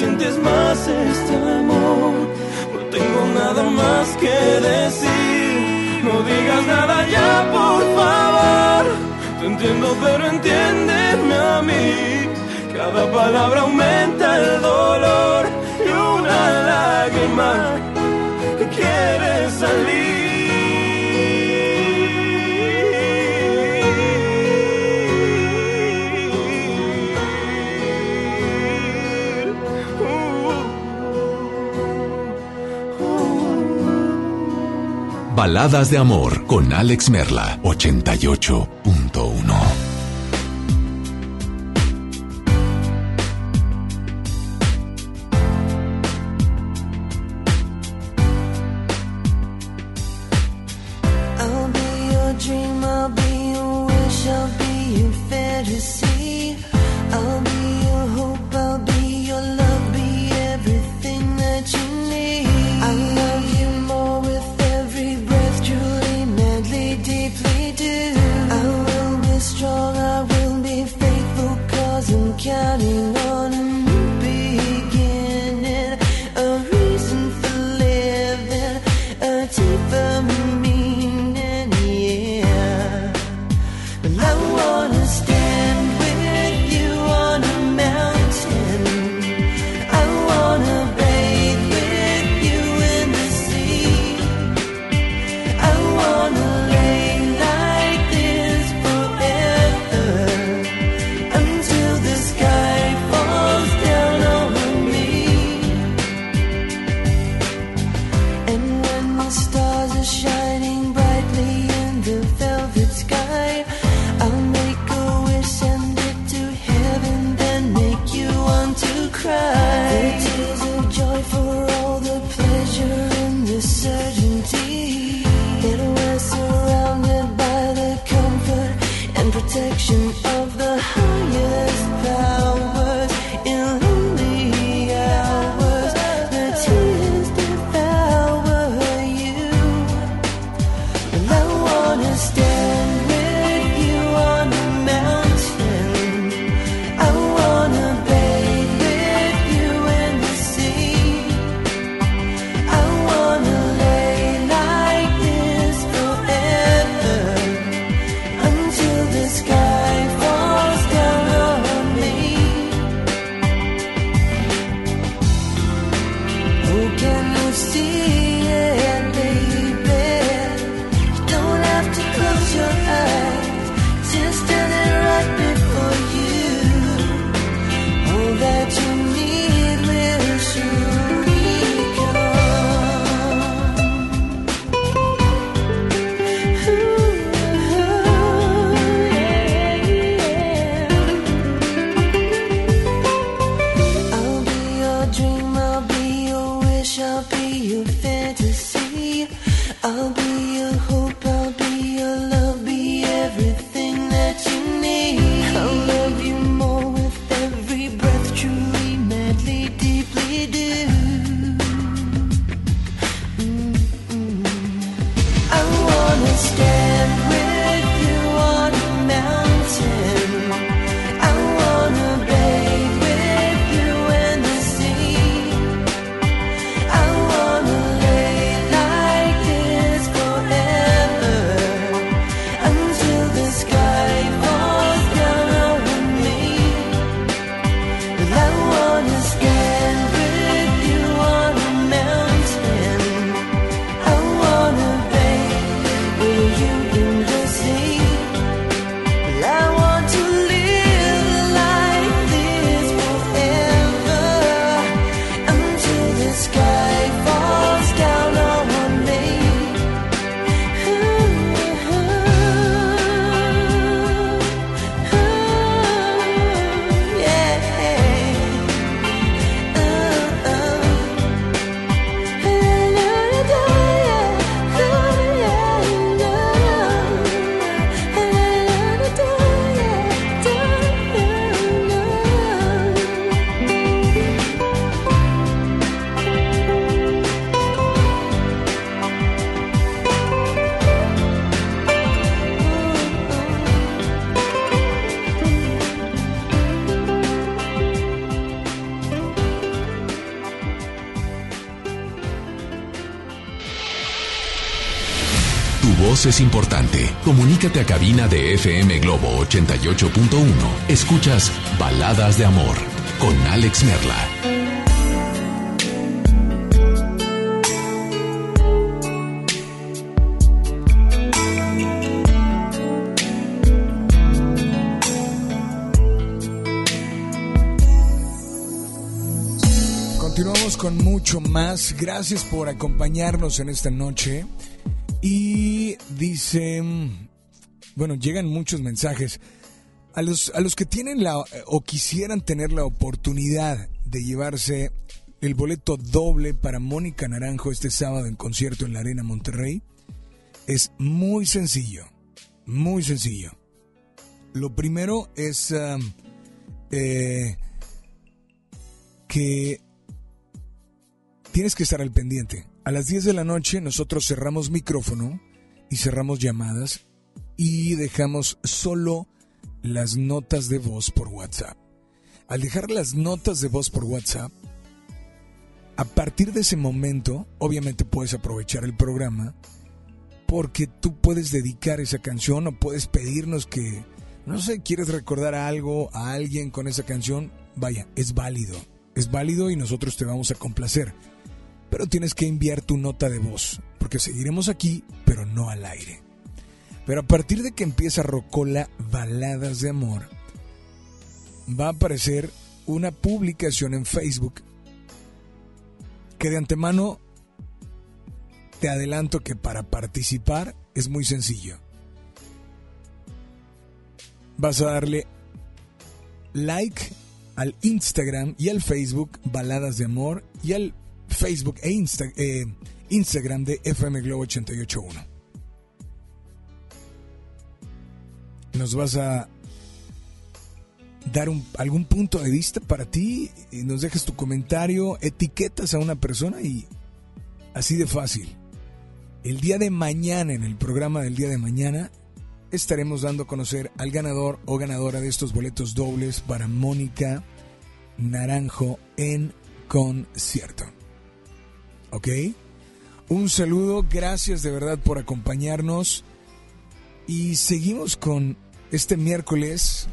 sientes más este amor, no tengo nada más que decir. No digas nada ya, por favor. Te entiendo, pero entiéndeme a mí. Cada palabra aumenta el dolor y una lágrima que quiere salir. Baladas de amor con Alex Merla, 88.1. importante. Comunícate a cabina de FM Globo 88.1. Escuchas Baladas de Amor con Alex Merla. Continuamos con mucho más. Gracias por acompañarnos en esta noche. Bueno, llegan muchos mensajes. A los, a los que tienen la o quisieran tener la oportunidad de llevarse el boleto doble para Mónica Naranjo este sábado en concierto en la Arena Monterrey, es muy sencillo, muy sencillo. Lo primero es um, eh, que tienes que estar al pendiente. A las 10 de la noche nosotros cerramos micrófono y cerramos llamadas y dejamos solo las notas de voz por WhatsApp. Al dejar las notas de voz por WhatsApp, a partir de ese momento, obviamente puedes aprovechar el programa porque tú puedes dedicar esa canción o puedes pedirnos que, no sé, quieres recordar algo a alguien con esa canción, vaya, es válido, es válido y nosotros te vamos a complacer. Pero tienes que enviar tu nota de voz, porque seguiremos aquí, pero no al aire. Pero a partir de que empieza Rocola Baladas de Amor, va a aparecer una publicación en Facebook que de antemano te adelanto que para participar es muy sencillo. Vas a darle like al Instagram y al Facebook Baladas de Amor y al Facebook e eh, Instagram de FM Globo 881. nos vas a dar un- algún punto de vista para ti, y nos dejas tu comentario, etiquetas a una persona y así de fácil. El día de mañana, en el programa del día de mañana, estaremos dando a conocer al ganador o ganadora de estos boletos dobles para Mónica Naranjo en concierto. ¿Ok? Un saludo, gracias de verdad por acompañarnos y seguimos con este miércoles.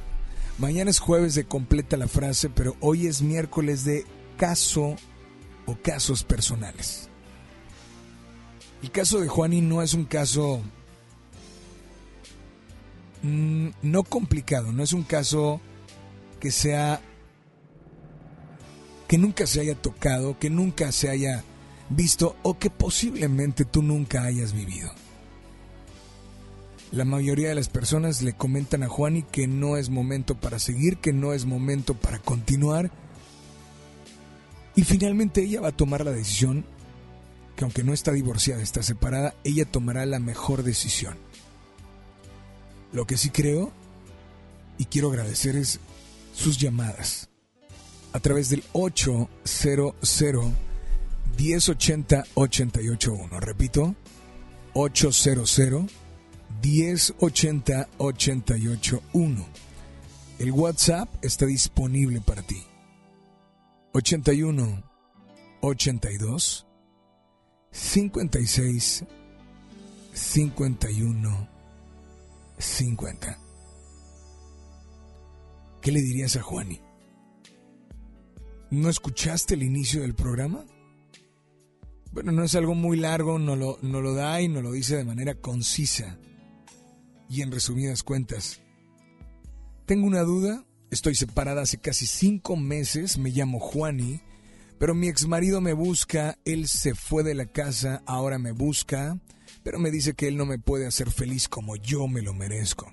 Mañana es jueves de completa la frase, pero hoy es miércoles de caso o casos personales. El caso de Juani no es un caso mm, no complicado, no es un caso que sea que nunca se haya tocado, que nunca se haya visto o que posiblemente tú nunca hayas vivido. La mayoría de las personas le comentan a Juani que no es momento para seguir, que no es momento para continuar. Y finalmente ella va a tomar la decisión que aunque no está divorciada, está separada, ella tomará la mejor decisión. Lo que sí creo y quiero agradecer es sus llamadas a través del 800 1080 881. Repito, 800 1080 881. El WhatsApp está disponible para ti. 81 82 56 51 50. ¿Qué le dirías a Juani? ¿No escuchaste el inicio del programa? Bueno, no es algo muy largo, no lo, no lo da y no lo dice de manera concisa. Y en resumidas cuentas, tengo una duda, estoy separada hace casi cinco meses, me llamo Juani, pero mi exmarido me busca, él se fue de la casa, ahora me busca, pero me dice que él no me puede hacer feliz como yo me lo merezco.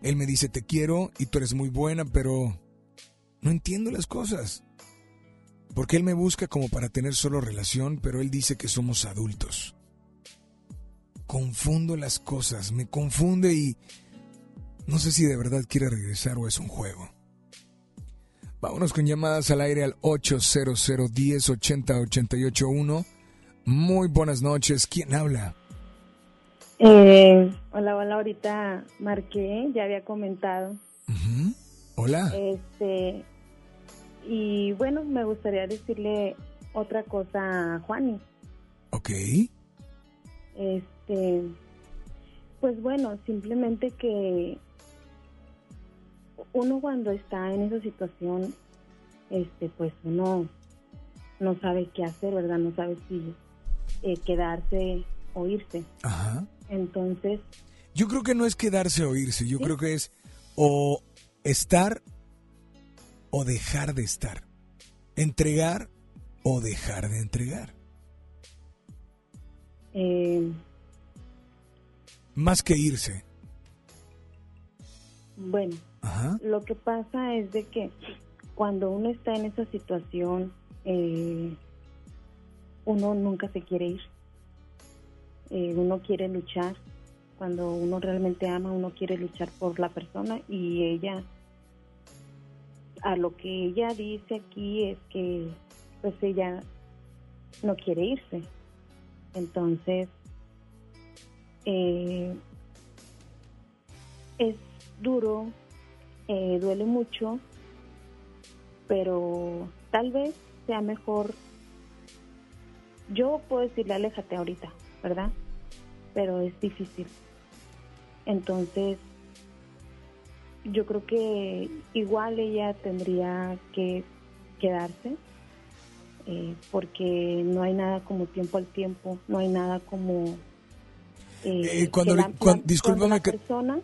Él me dice te quiero y tú eres muy buena, pero no entiendo las cosas. Porque él me busca como para tener solo relación, pero él dice que somos adultos. Confundo las cosas, me confunde y no sé si de verdad quiere regresar o es un juego. Vámonos con llamadas al aire al 800 1080 881. Muy buenas noches, ¿quién habla? Eh, hola, hola, ahorita marqué, ya había comentado. Hola. Este, y bueno, me gustaría decirle otra cosa a Juani. Ok. Este, pues bueno, simplemente que uno cuando está en esa situación, este, pues uno no sabe qué hacer, ¿verdad? No sabe si eh, quedarse o irse. Ajá. Entonces, Yo creo que no es quedarse o irse, yo creo que es o estar o dejar de estar. Entregar o dejar de entregar. eh, Más que irse. bueno, Ajá. lo que pasa es de que cuando uno está en esa situación, eh, uno nunca se quiere ir. Eh, uno quiere luchar. Cuando uno realmente ama, uno quiere luchar por la persona y ella, a lo que ella dice aquí es que pues ella no quiere irse. Entonces, eh, es duro, eh, duele mucho, pero tal vez sea mejor. Yo puedo decirle, aléjate ahorita, ¿verdad? Pero es difícil. Entonces, yo creo que igual ella tendría que quedarse, eh, porque no hay nada como tiempo al tiempo, no hay nada como... eh, Eh, cuando le- cuando discúlpame que- persona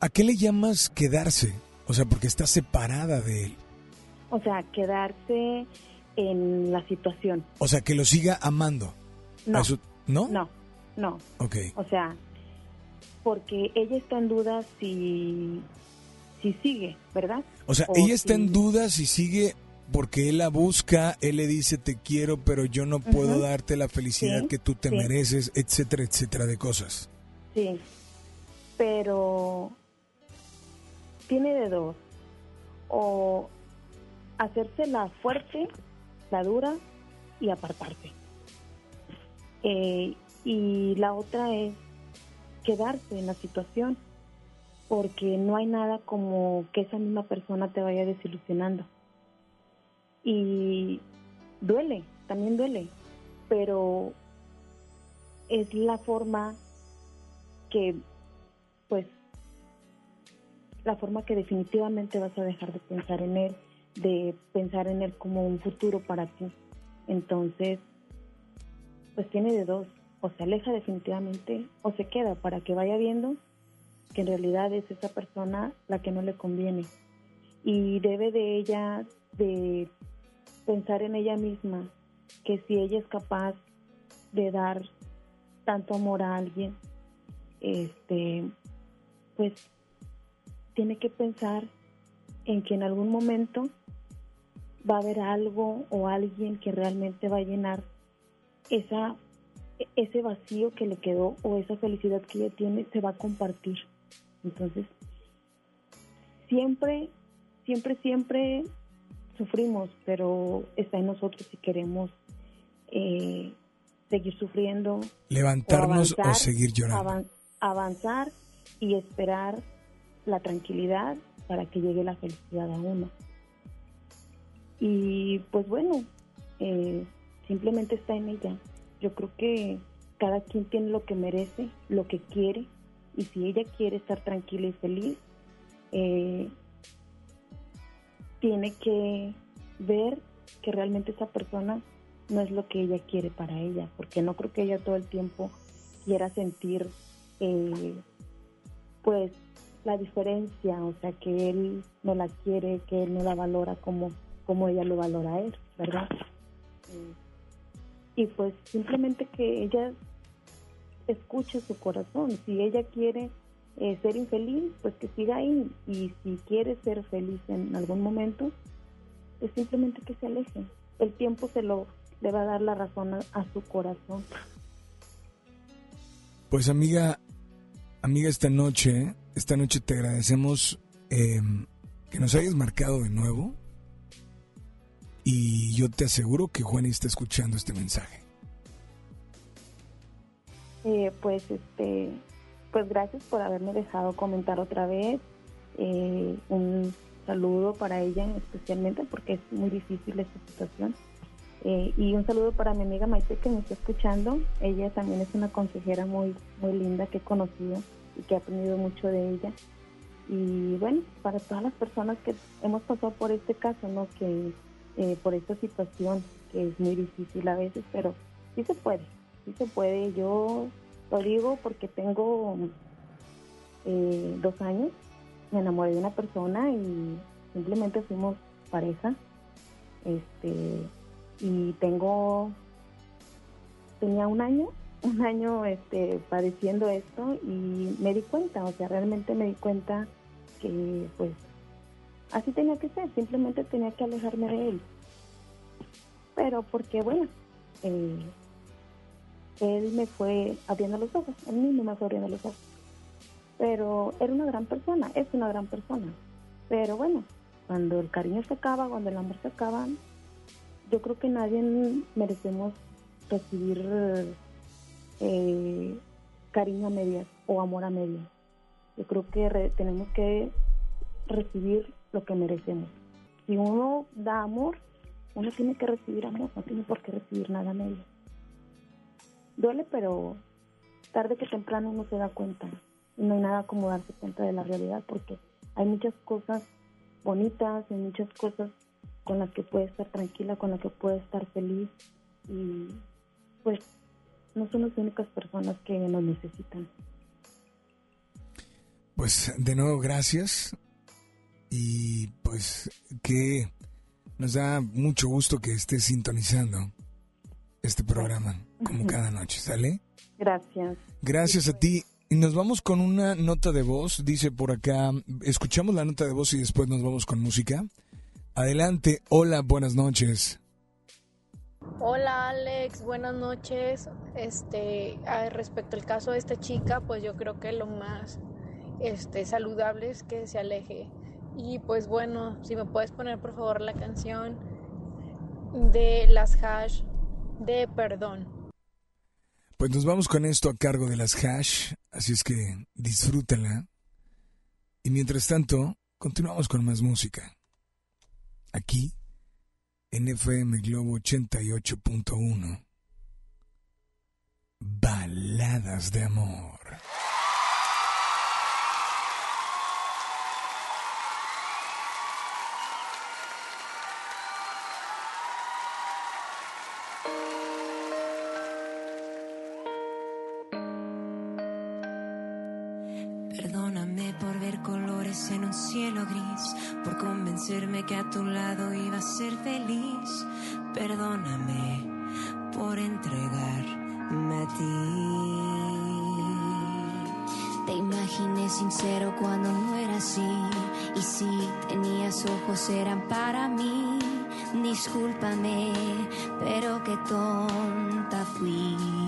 ¿A qué le llamas quedarse? O sea, porque está separada de él. O sea, quedarse en la situación. O sea, que lo siga amando. No. ¿No? No, no. Ok. O sea, porque ella está en duda si, si sigue, ¿verdad? O sea, O ella está si- en duda si sigue porque él la busca, él le dice te quiero, pero yo no puedo darte la felicidad Sí, que tú te sí. mereces, etcétera, etcétera de cosas. Sí. pero tiene de dos. O hacerse la fuerte, la dura y apartarse. Eh, y la otra es quedarse en la situación, porque no hay nada como que esa misma persona te vaya desilusionando. Y duele, también duele, pero es la forma que, pues, la forma que definitivamente vas a dejar de pensar en él, de pensar en él como un futuro para ti. Entonces, pues tiene de dos, o se aleja definitivamente o se queda para que vaya viendo que en realidad es esa persona la que no le conviene. Y debe de ella de pensar en ella misma, que si ella es capaz de dar tanto amor a alguien, este, pues tiene que pensar en que en algún momento va a haber algo o alguien que realmente va a llenar esa ese vacío que le quedó o esa felicidad que ella tiene se va a compartir. Entonces, siempre, siempre, siempre sufrimos, pero está en nosotros si queremos eh, seguir sufriendo. Levantarnos o, seguir llorando. avanzar y esperar la tranquilidad para que llegue la felicidad a uno. Y pues bueno, eh, simplemente está en ella. Yo creo que cada quien tiene lo que merece, lo que quiere, y si ella quiere estar tranquila y feliz, eh, tiene que ver que realmente esa persona no es lo que ella quiere para ella, porque no creo que ella todo el tiempo quiera sentir eh, pues la diferencia, o sea, que él no la quiere, que él no la valora como, como ella lo valora a él, ¿verdad? Y pues simplemente que ella escuche su corazón, si ella quiere eh, ser infeliz, pues que siga ahí, y si quiere ser feliz en algún momento, pues simplemente que se aleje. El tiempo se lo le va a dar la razón a, su corazón. Pues amiga, amiga, esta noche esta noche te agradecemos eh, que nos hayas marcado de nuevo. Y yo te aseguro que Juani está escuchando este mensaje. Eh, pues este, pues gracias por haberme dejado comentar otra vez. Eh, un saludo para ella especialmente porque es muy difícil esta situación. y un saludo para mi amiga Maite que me está escuchando. Ella también es una consejera muy, muy linda que he conocido y que he aprendido mucho de ella. Y bueno, para todas las personas que hemos pasado por este caso, ¿no? Que eh, por esta situación que es muy difícil a veces, pero sí se puede, sí se puede. Yo lo digo porque tengo eh, dos años, me enamoré de una persona y simplemente fuimos pareja. Este, y tengo, tenía un año [laughs] un año este, padeciendo esto y me di cuenta, o sea, realmente me di cuenta que pues así tenía que ser, simplemente tenía que alejarme de él. Pero porque bueno, eh, él me fue abriendo los ojos, él mismo me fue abriendo los ojos. Pero era una gran persona, es una gran persona. Pero bueno, cuando el cariño se acaba, cuando el amor se acaba, yo creo que nadie merecemos recibir eh, cariño a medias o amor a medias. Yo creo que tenemos que recibir lo que merecemos. Si uno da amor, uno tiene que recibir amor, no tiene por qué recibir nada a medias. Duele, pero tarde que temprano uno se da cuenta. No hay nada como darse cuenta de la realidad porque hay muchas cosas bonitas, hay muchas cosas con las que puede estar tranquila, con las que puede estar feliz. Y pues no son las únicas personas que nos necesitan. Pues de nuevo gracias y pues que nos da mucho gusto que estés sintonizando este programa como cada noche, ¿sale? Gracias. Gracias a ti. Y nos vamos con una nota de voz, dice por acá, escuchamos la nota de voz y después nos vamos con música. Adelante, hola, buenas noches. Hola Alex, buenas noches. Este, respecto al caso de esta chica, pues yo creo que lo más este, saludables que se aleje. Y pues bueno, si me puedes poner por favor la canción de las hash de perdón. Pues nos vamos con esto a cargo de las hash, así es que disfrútenla. Y mientras tanto, continuamos con más música. Aquí, en FM Globo 88.1. Baladas de amor. Que a tu lado iba a ser feliz. Perdóname por entregarme a ti. Te imaginé sincero cuando no era así. Y si tenías ojos eran para mí. Discúlpame, pero qué tonta fui.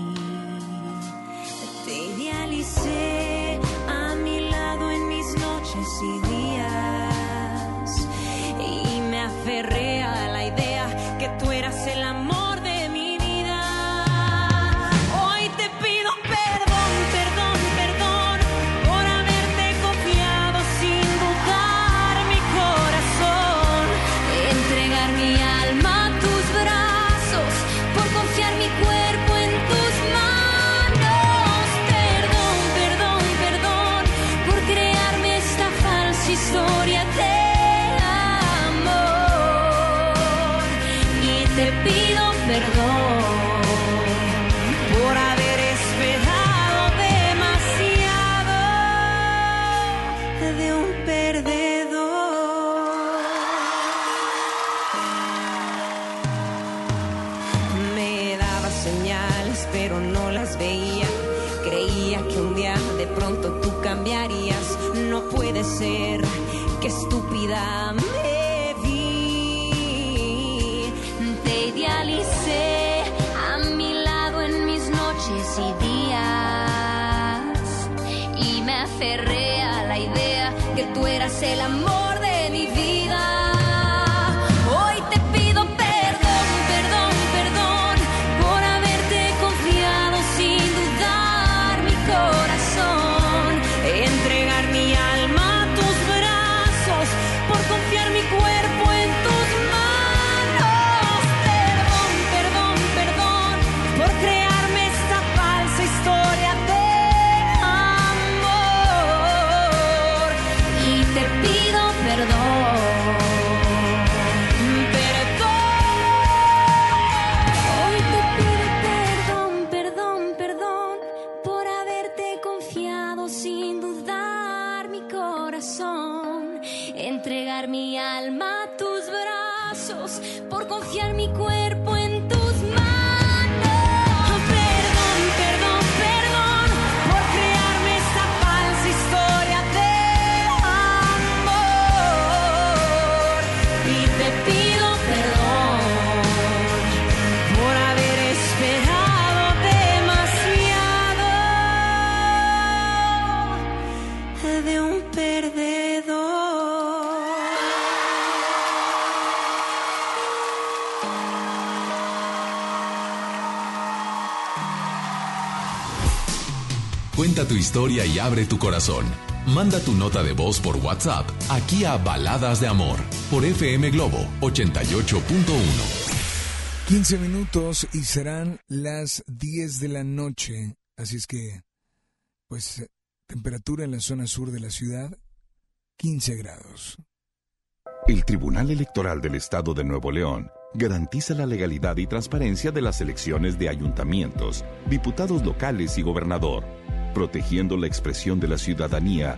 Tu historia y abre tu corazón. Manda tu nota de voz por WhatsApp aquí a Baladas de Amor por FM Globo 88.1. 15 minutos y serán las 10 de la noche. Así es que, pues, temperatura en la zona sur de la ciudad, 15 grados. El Tribunal Electoral del Estado de Nuevo León garantiza la legalidad y transparencia de las elecciones de ayuntamientos, diputados locales y gobernador, protegiendo la expresión de la ciudadanía.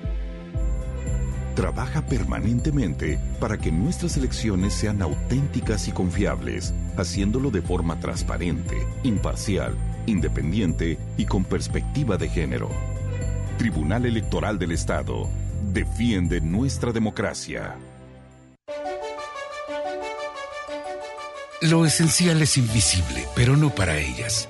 Trabaja permanentemente para que nuestras elecciones sean auténticas y confiables, haciéndolo de forma transparente, imparcial, independiente y con perspectiva de género. Tribunal Electoral del Estado defiende nuestra democracia. Lo esencial es invisible, pero no para ellas.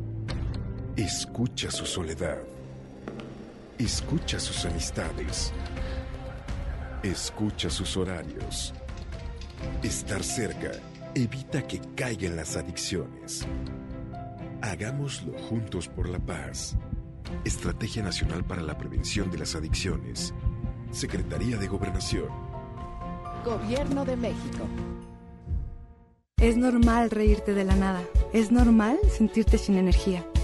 Escucha su soledad. Escucha sus amistades. Escucha sus horarios. Estar cerca evita que caigan las adicciones. Hagámoslo juntos por la paz. Estrategia Nacional para la Prevención de las Adicciones. Secretaría de Gobernación. Gobierno de México. Es normal reírte de la nada. Es normal sentirte sin energía.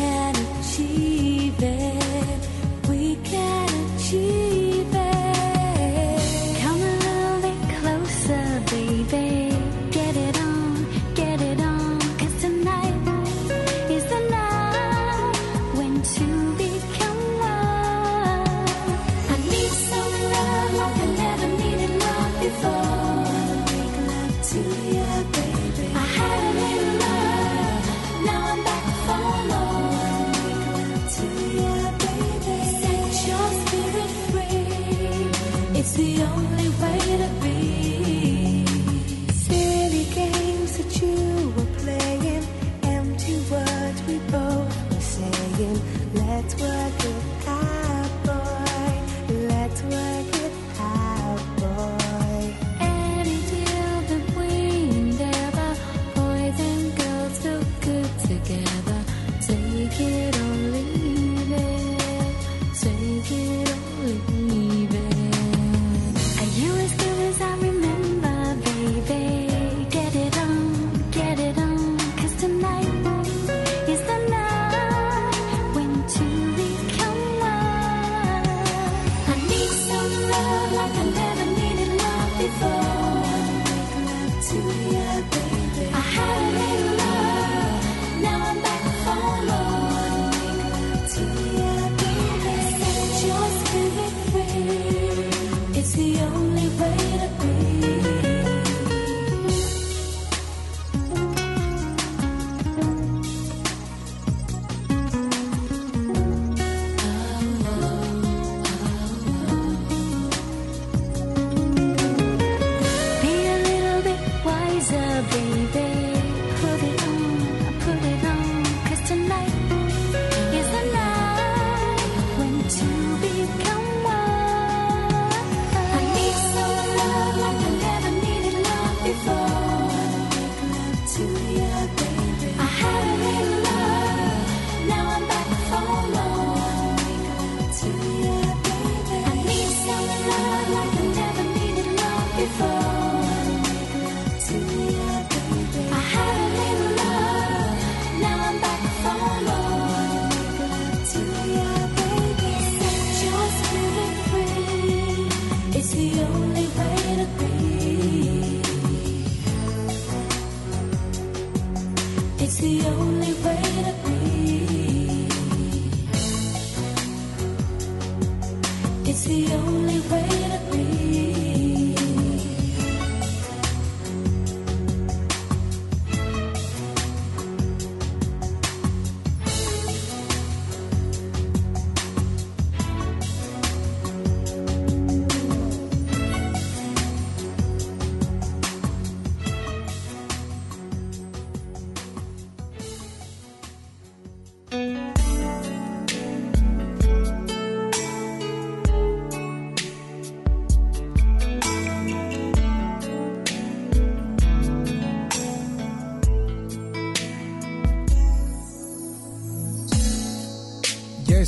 care.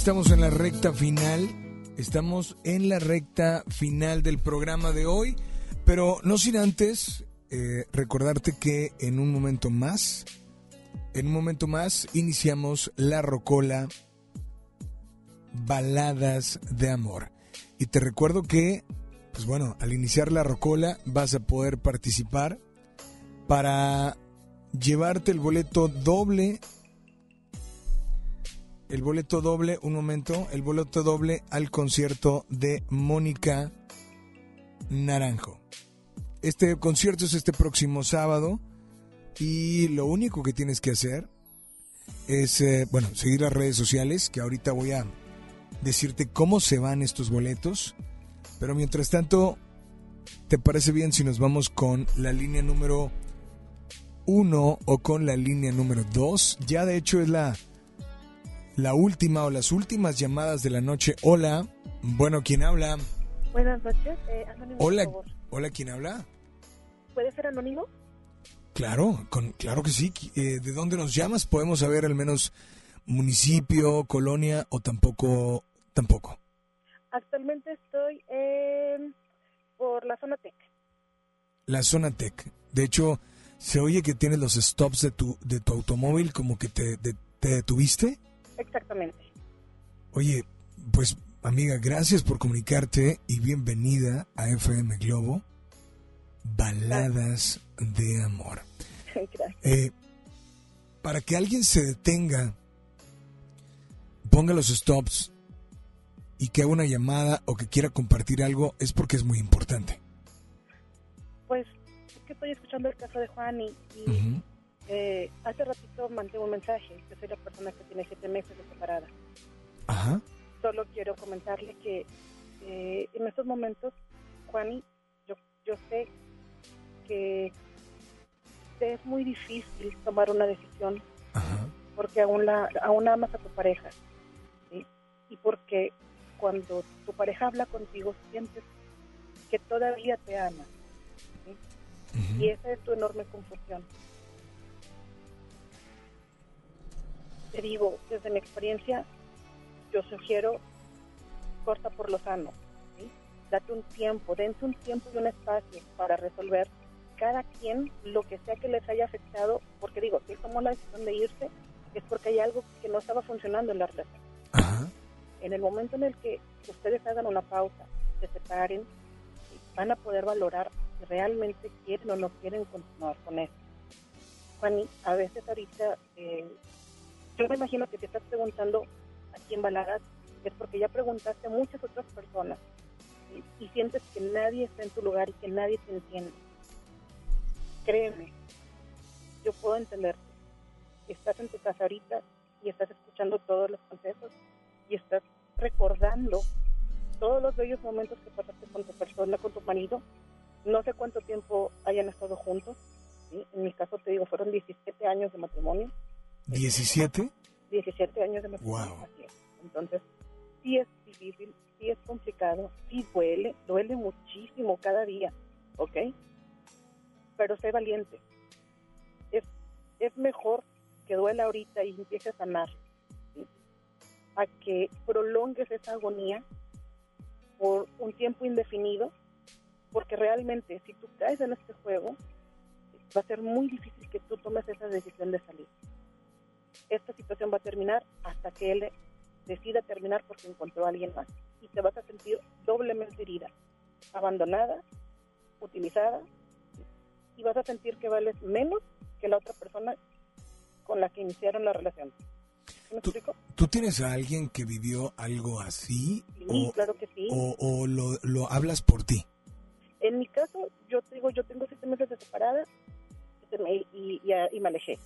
Estamos en la recta final. Estamos en la recta final del programa de hoy. Pero no sin antes eh, recordarte que en un momento más, en un momento más, iniciamos la Rocola Baladas de Amor. Y te recuerdo que, pues bueno, al iniciar la Rocola vas a poder participar para llevarte el boleto doble el boleto doble, un momento, el boleto doble al concierto de Mónica Naranjo. Este concierto es este próximo sábado y lo único que tienes que hacer es, eh, bueno, seguir las redes sociales, que ahorita voy a decirte cómo se van estos boletos. Pero mientras tanto, ¿te parece bien si nos vamos con la línea número uno o con la línea número dos? Ya de hecho es la la última o las últimas llamadas de la noche. Hola, bueno, ¿quién habla? Buenas noches, eh, anónimo, Hola, por favor. hola, ¿quién habla? ¿Puede ser anónimo? Claro, con, claro que sí. Eh, ¿De dónde nos llamas? Podemos saber al menos municipio, colonia o tampoco, tampoco. Actualmente estoy en- por la zona TEC. La zona tech. De hecho, se oye que tienes los stops de tu, de tu automóvil como que te, de- te detuviste. Exactamente. Oye, pues amiga, gracias por comunicarte y bienvenida a FM Globo, Baladas de Amor. [laughs] Gracias. Eh, para que alguien se detenga, ponga los stops y que haga una llamada o que quiera compartir algo, es porque es muy importante. Pues es que estoy escuchando el caso de Juan y, y, eh, hace ratito mandé un mensaje. Yo soy la persona que tiene siete meses de separada. Ajá. Solo quiero comentarle que eh, en estos momentos, Juani, yo, yo sé que es muy difícil tomar una decisión porque aún, la, aún amas a tu pareja ¿sí? y porque cuando tu pareja habla contigo sientes que todavía te ama ¿sí? y esa es tu enorme confusión. Te digo, desde mi experiencia, yo sugiero corta por lo sano. ¿sí? Date un tiempo, dense un tiempo y un espacio para resolver cada quien lo que sea que les haya afectado, porque digo, si tomó la decisión de irse, es porque hay algo que no estaba funcionando en la relación. En el momento en el que ustedes hagan una pausa, se separen, van a poder valorar si realmente quieren o no quieren continuar con eso. Juani, a veces ahorita, eh, yo me imagino que te estás preguntando aquí en Baladas, es porque ya preguntaste a muchas otras personas ¿sí? y sientes que nadie está en tu lugar y que nadie te entiende. Créeme, yo puedo entenderte. Estás en tu casa ahorita y estás escuchando todos los consejos y estás recordando todos los bellos momentos que pasaste con tu persona, con tu marido. No sé cuánto tiempo hayan estado juntos. ¿sí? En mi caso, te digo, fueron 17 años de matrimonio. ¿17? 17 años de matrimonio. Wow. Entonces, sí es difícil, sí es complicado, sí duele, duele muchísimo cada día, ¿ok? Pero sé valiente. Es, es mejor que duela ahorita y empieces a sanar, ¿sí? a que prolongues esa agonía por un tiempo indefinido, porque realmente si tú caes en este juego, va a ser muy difícil que tú tomes esa decisión de salir esta situación va a terminar hasta que él decida terminar porque encontró a alguien más. Y te vas a sentir doblemente herida, abandonada, utilizada, y vas a sentir que vales menos que la otra persona con la que iniciaron la relación. ¿Sí ¿Me explico? ¿Tú tienes a alguien que vivió algo así? Sí, o, claro que sí. o, o lo, lo hablas por ti? En mi caso, yo te digo, yo tengo siete meses de separada y, y, y, y me alejé.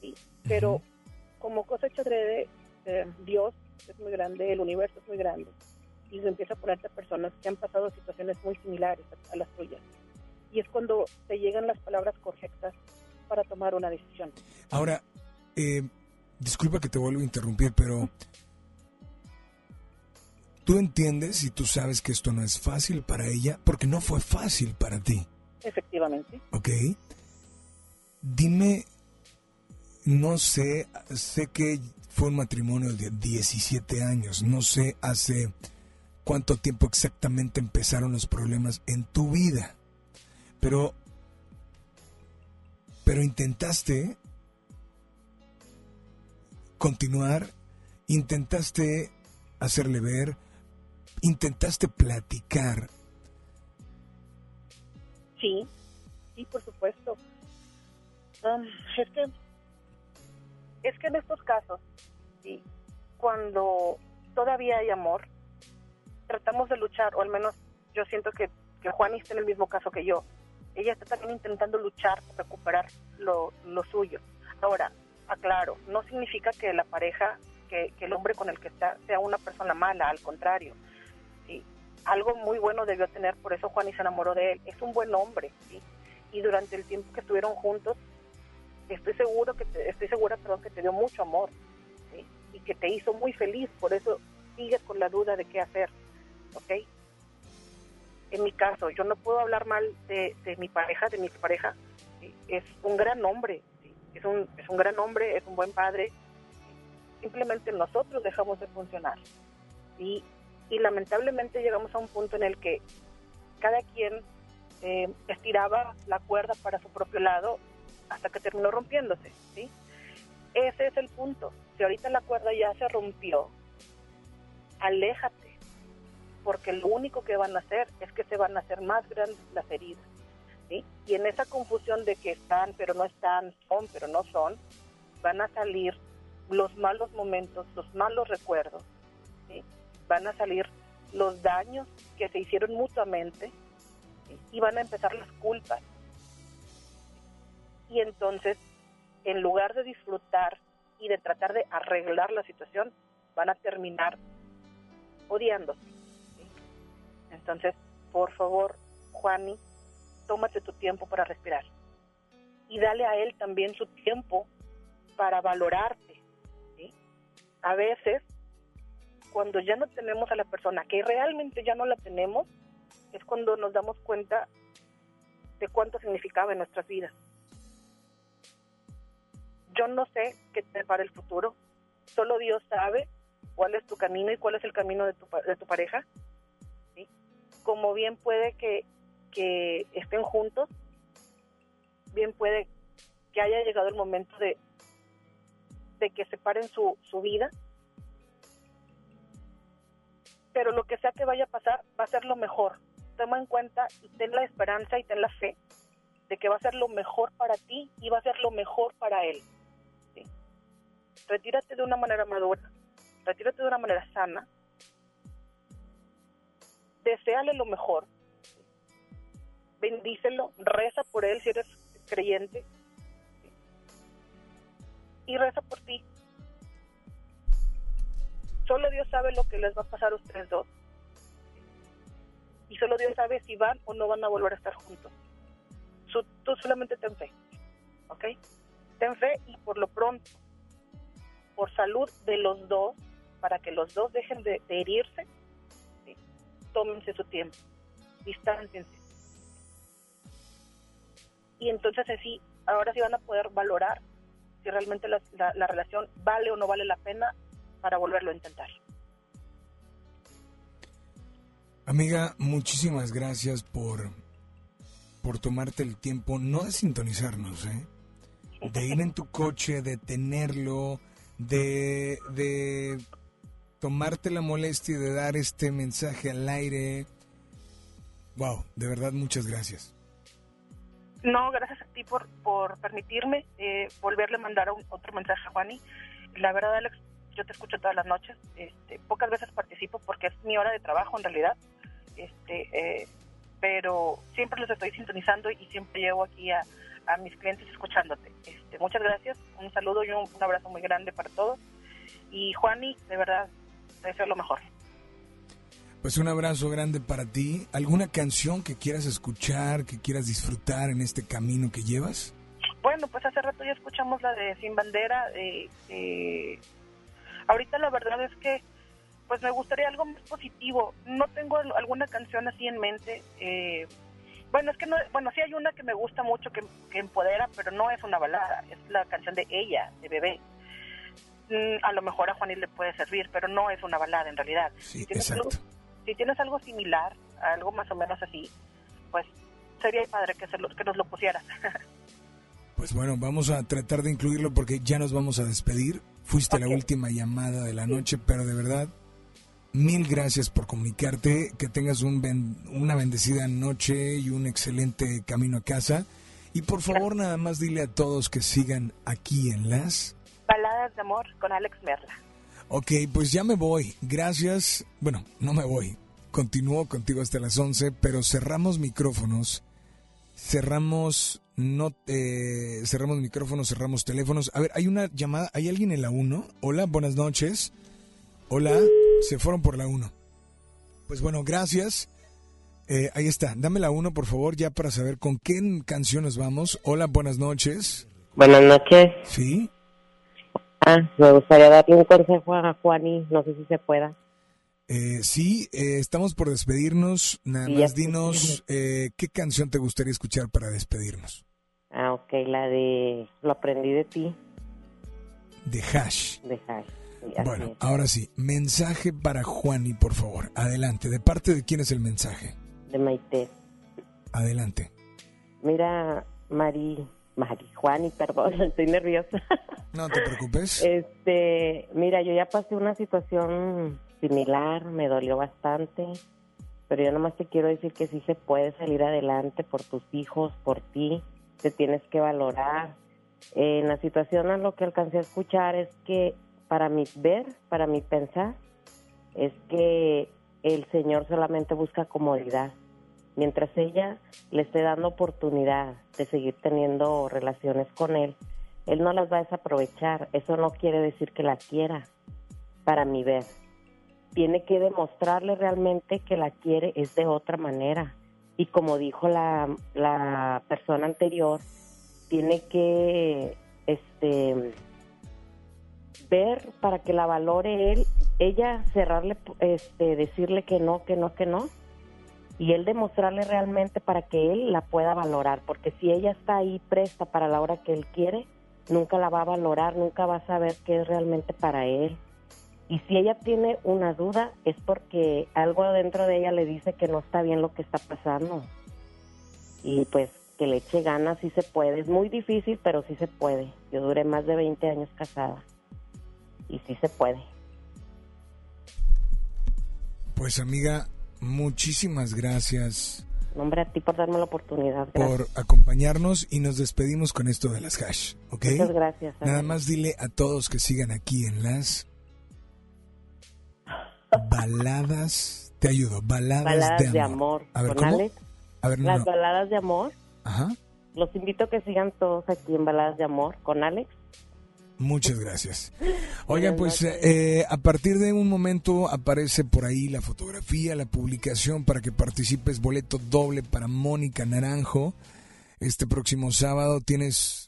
Sí. Pero como cosecha de eh, Dios es muy grande, el universo es muy grande y se empieza a ponerte a personas que han pasado situaciones muy similares a, a las tuyas. Y es cuando te llegan las palabras correctas para tomar una decisión. Ahora, eh, disculpa que te vuelvo a interrumpir, pero tú entiendes y tú sabes que esto no es fácil para ella, porque no fue fácil para ti, Efectivamente. ¿ok? Dime, no sé, sé que fue un matrimonio de 17 años, no sé hace cuánto tiempo exactamente empezaron los problemas en tu vida, pero, pero intentaste continuar, intentaste hacerle ver, intentaste platicar. Sí, sí, por supuesto. Um, es que es que en estos casos, sí, cuando todavía hay amor, tratamos de luchar, o al menos yo siento que, que Juan está en el mismo caso que yo. Ella está también intentando luchar por recuperar lo, suyo. Ahora, aclaro, no significa que la pareja, que, el hombre con el que está sea una persona mala, al contrario. Algo muy bueno debió tener, por eso Juan y se enamoró de él. Es un buen hombre. Y durante el tiempo que estuvieron juntos, estoy seguro que te- estoy segura, perdón, que te dio mucho amor. Y que te hizo muy feliz, por eso sigues con la duda de qué hacer, ¿ok? En mi caso, yo no puedo hablar mal de, mi pareja, de mi pareja, es un gran hombre, es, un, es un gran hombre, es un buen padre, simplemente nosotros dejamos de funcionar. Y, y lamentablemente llegamos a un punto en el que cada quien eh, estiraba la cuerda para su propio lado hasta que terminó rompiéndose. ¿sí? Ese es el punto. Si ahorita la cuerda ya se rompió, aléjate, porque lo único que van a hacer es que se van a hacer más grandes las heridas. ¿sí? Y en esa confusión de que están, pero no están, son, pero no son, van a salir los malos momentos, los malos recuerdos, ¿sí? van a salir los daños que se hicieron mutuamente y van a empezar las culpas. Y entonces, en lugar de disfrutar y de tratar de arreglar la situación, van a terminar odiándose. Entonces, por favor, Juani, tómate tu tiempo para respirar. Y dale a él también su tiempo para valorarte. A veces, cuando ya no tenemos a la persona, que realmente ya no la tenemos, es cuando nos damos cuenta de cuánto significaba en nuestras vidas. Yo no sé qué te depara el futuro, solo Dios sabe cuál es tu camino y cuál es el camino de tu, de tu pareja. Como bien puede que, que estén juntos, bien puede que haya llegado el momento de, de que separen su, su vida, pero lo que sea que vaya a pasar va a ser lo mejor. Toma en cuenta y ten la esperanza y ten la fe de que va a ser lo mejor para ti y va a ser lo mejor para él. Retírate de una manera madura, retírate de una manera sana, deséale lo mejor, bendícelo, reza por él si eres creyente y reza por ti. Solo Dios sabe lo que les va a pasar a ustedes dos. Y solo Dios sabe si van o no van a volver a estar juntos. Tú solamente ten fe. ¿Ok? Ten fe y por lo pronto, por salud de los dos, para que los dos dejen de, de herirse, tómense su tiempo. Distánciense. Y entonces así, ahora sí van a poder valorar si realmente la, la- la relación vale o no vale la pena para volverlo a intentar. Amiga, muchísimas gracias por, por tomarte el tiempo, no de sintonizarnos, ¿eh? de ir en tu coche, de tenerlo, de, de tomarte la molestia de dar este mensaje al aire. Wow, de verdad muchas gracias. No, gracias a ti por, por permitirme eh, volverle a mandar un- otro mensaje a Juani. La verdad, Alex, yo te escucho todas las noches. Este, pocas veces participo porque es mi hora de trabajo en realidad. Este, eh, pero siempre los estoy sintonizando y siempre llevo aquí a, a mis clientes escuchándote. Este, muchas gracias, un saludo y un, un abrazo muy grande para todos. Y Juani, de verdad, te deseo lo mejor. Pues un abrazo grande para ti. ¿Alguna canción que quieras escuchar, que quieras disfrutar en este camino que llevas? Bueno, pues hace rato ya escuchamos la de Sin Bandera. eh, eh, ahorita la verdad es que pues me gustaría algo más positivo. No tengo al- alguna canción así en mente. eh, bueno, es que no, bueno, sí hay una que me gusta mucho que, que empodera, pero no es una balada, es la canción de Ella, de Bebé. Mm, a lo mejor a Juanil le puede servir, pero no es una balada en realidad. si, tienes algo, si tienes algo similar, algo más o menos así, pues sería padre que, se lo- que nos lo pusieras. [laughs] Pues bueno, vamos a tratar de incluirlo porque ya nos vamos a despedir. Fuiste la última llamada de la noche, pero de verdad, mil gracias por comunicarte. Que tengas un ben- una bendecida noche y un excelente camino a casa. Y por favor, nada más dile a todos que sigan aquí en las... Baladas de amor con Alex Merla. Ok, pues ya me voy. Gracias. Bueno, no me voy. Continúo contigo hasta las 11, pero cerramos micrófonos. Cerramos no eh, cerramos micrófonos, cerramos teléfonos. A ver, hay una llamada, ¿hay alguien en la 1? Hola, buenas noches. Hola, se fueron por la 1. Pues bueno, gracias. Eh, ahí está, dame la 1 por favor ya para saber con qué canción nos vamos. Hola, buenas noches. Buenas noches. Sí. Ah, me gustaría darle un consejo a Juani, no sé si se pueda. Eh, sí, eh, estamos por despedirnos. Nada Sí, más dinos eh, qué canción te gustaría escuchar para despedirnos. Ah, ok, la de Lo aprendí de ti, De Hash. de Hash. Así Bueno, es. ahora sí, mensaje para Juani, por favor. Adelante. ¿De parte de quién es el mensaje? de Maite. Adelante. Mira, Mari, Mari, Juani, perdón, [laughs] estoy nerviosa. No te preocupes. Este, mira, yo ya pasé una situación similar, me dolió bastante, pero yo nomás te quiero decir que sí se puede salir adelante por tus hijos, por ti, te tienes que valorar. En la situación a lo que alcancé a escuchar es que para mi ver, para mi pensar, es que el Señor solamente busca comodidad. Mientras ella le esté dando oportunidad de seguir teniendo relaciones con Él, Él no las va a desaprovechar. Eso no quiere decir que la quiera, para mi ver. Tiene que demostrarle realmente que la quiere es de otra manera. Y como dijo la, la persona anterior, tiene que este ver para que la valore él, ella cerrarle, este, decirle que no, que no, que no, y él demostrarle realmente para que él la pueda valorar, porque si ella está ahí presta para la hora que él quiere, nunca la va a valorar, nunca va a saber qué es realmente para él. Y si ella tiene una duda, es porque algo dentro de ella le dice que no está bien lo que está pasando. Y pues que le eche ganas, sí se puede. Es muy difícil, pero sí se puede. Yo duré más de 20 años casada. Y sí se puede. Pues amiga, muchísimas gracias Nombre a ti por darme la oportunidad. Gracias. por acompañarnos y nos despedimos con esto de las hash, ¿ok? Muchas gracias. Nada más dile a todos que sigan aquí en las baladas, te ayudo, baladas, Baladas de, amor. A ver, ¿Con ¿cómo? Alex? A ver, no, Las no. baladas de amor. Ajá. Los invito a que sigan todos aquí en Baladas de Amor con Alex. Muchas gracias. [laughs] Oigan, pues eh, a partir de un momento aparece por ahí la fotografía, la publicación para que participes, boleto doble para Mónica Naranjo. Este próximo sábado tienes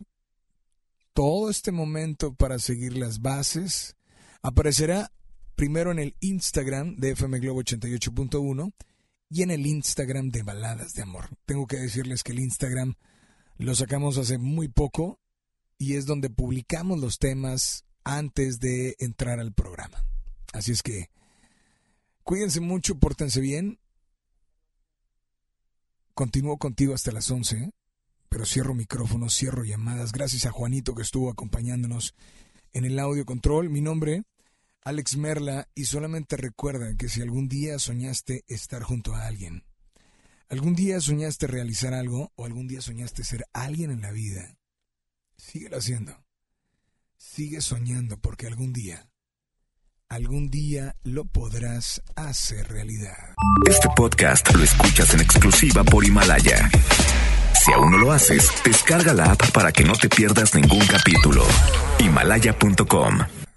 todo este momento para seguir las bases. Aparecerá primero en el Instagram de FM Globo 88.1 y en el Instagram de Baladas de Amor. Tengo que decirles que el Instagram lo sacamos hace muy poco y es donde publicamos los temas antes de entrar al programa. Así es que cuídense mucho, pórtense bien. Continúo contigo hasta las 11, pero cierro micrófonos, cierro llamadas. Gracias a Juanito que estuvo acompañándonos en el audio control. Mi nombre, Alex Merla, y solamente recuerda que si algún día soñaste estar junto a alguien, ¿Algún día soñaste realizar algo o algún día soñaste ser alguien en la vida? Síguelo haciendo. Sigue soñando porque algún día, algún día lo podrás hacer realidad. Este podcast lo escuchas en exclusiva por Himalaya. Si aún no lo haces, descarga la app para que no te pierdas ningún capítulo. Himalaya.com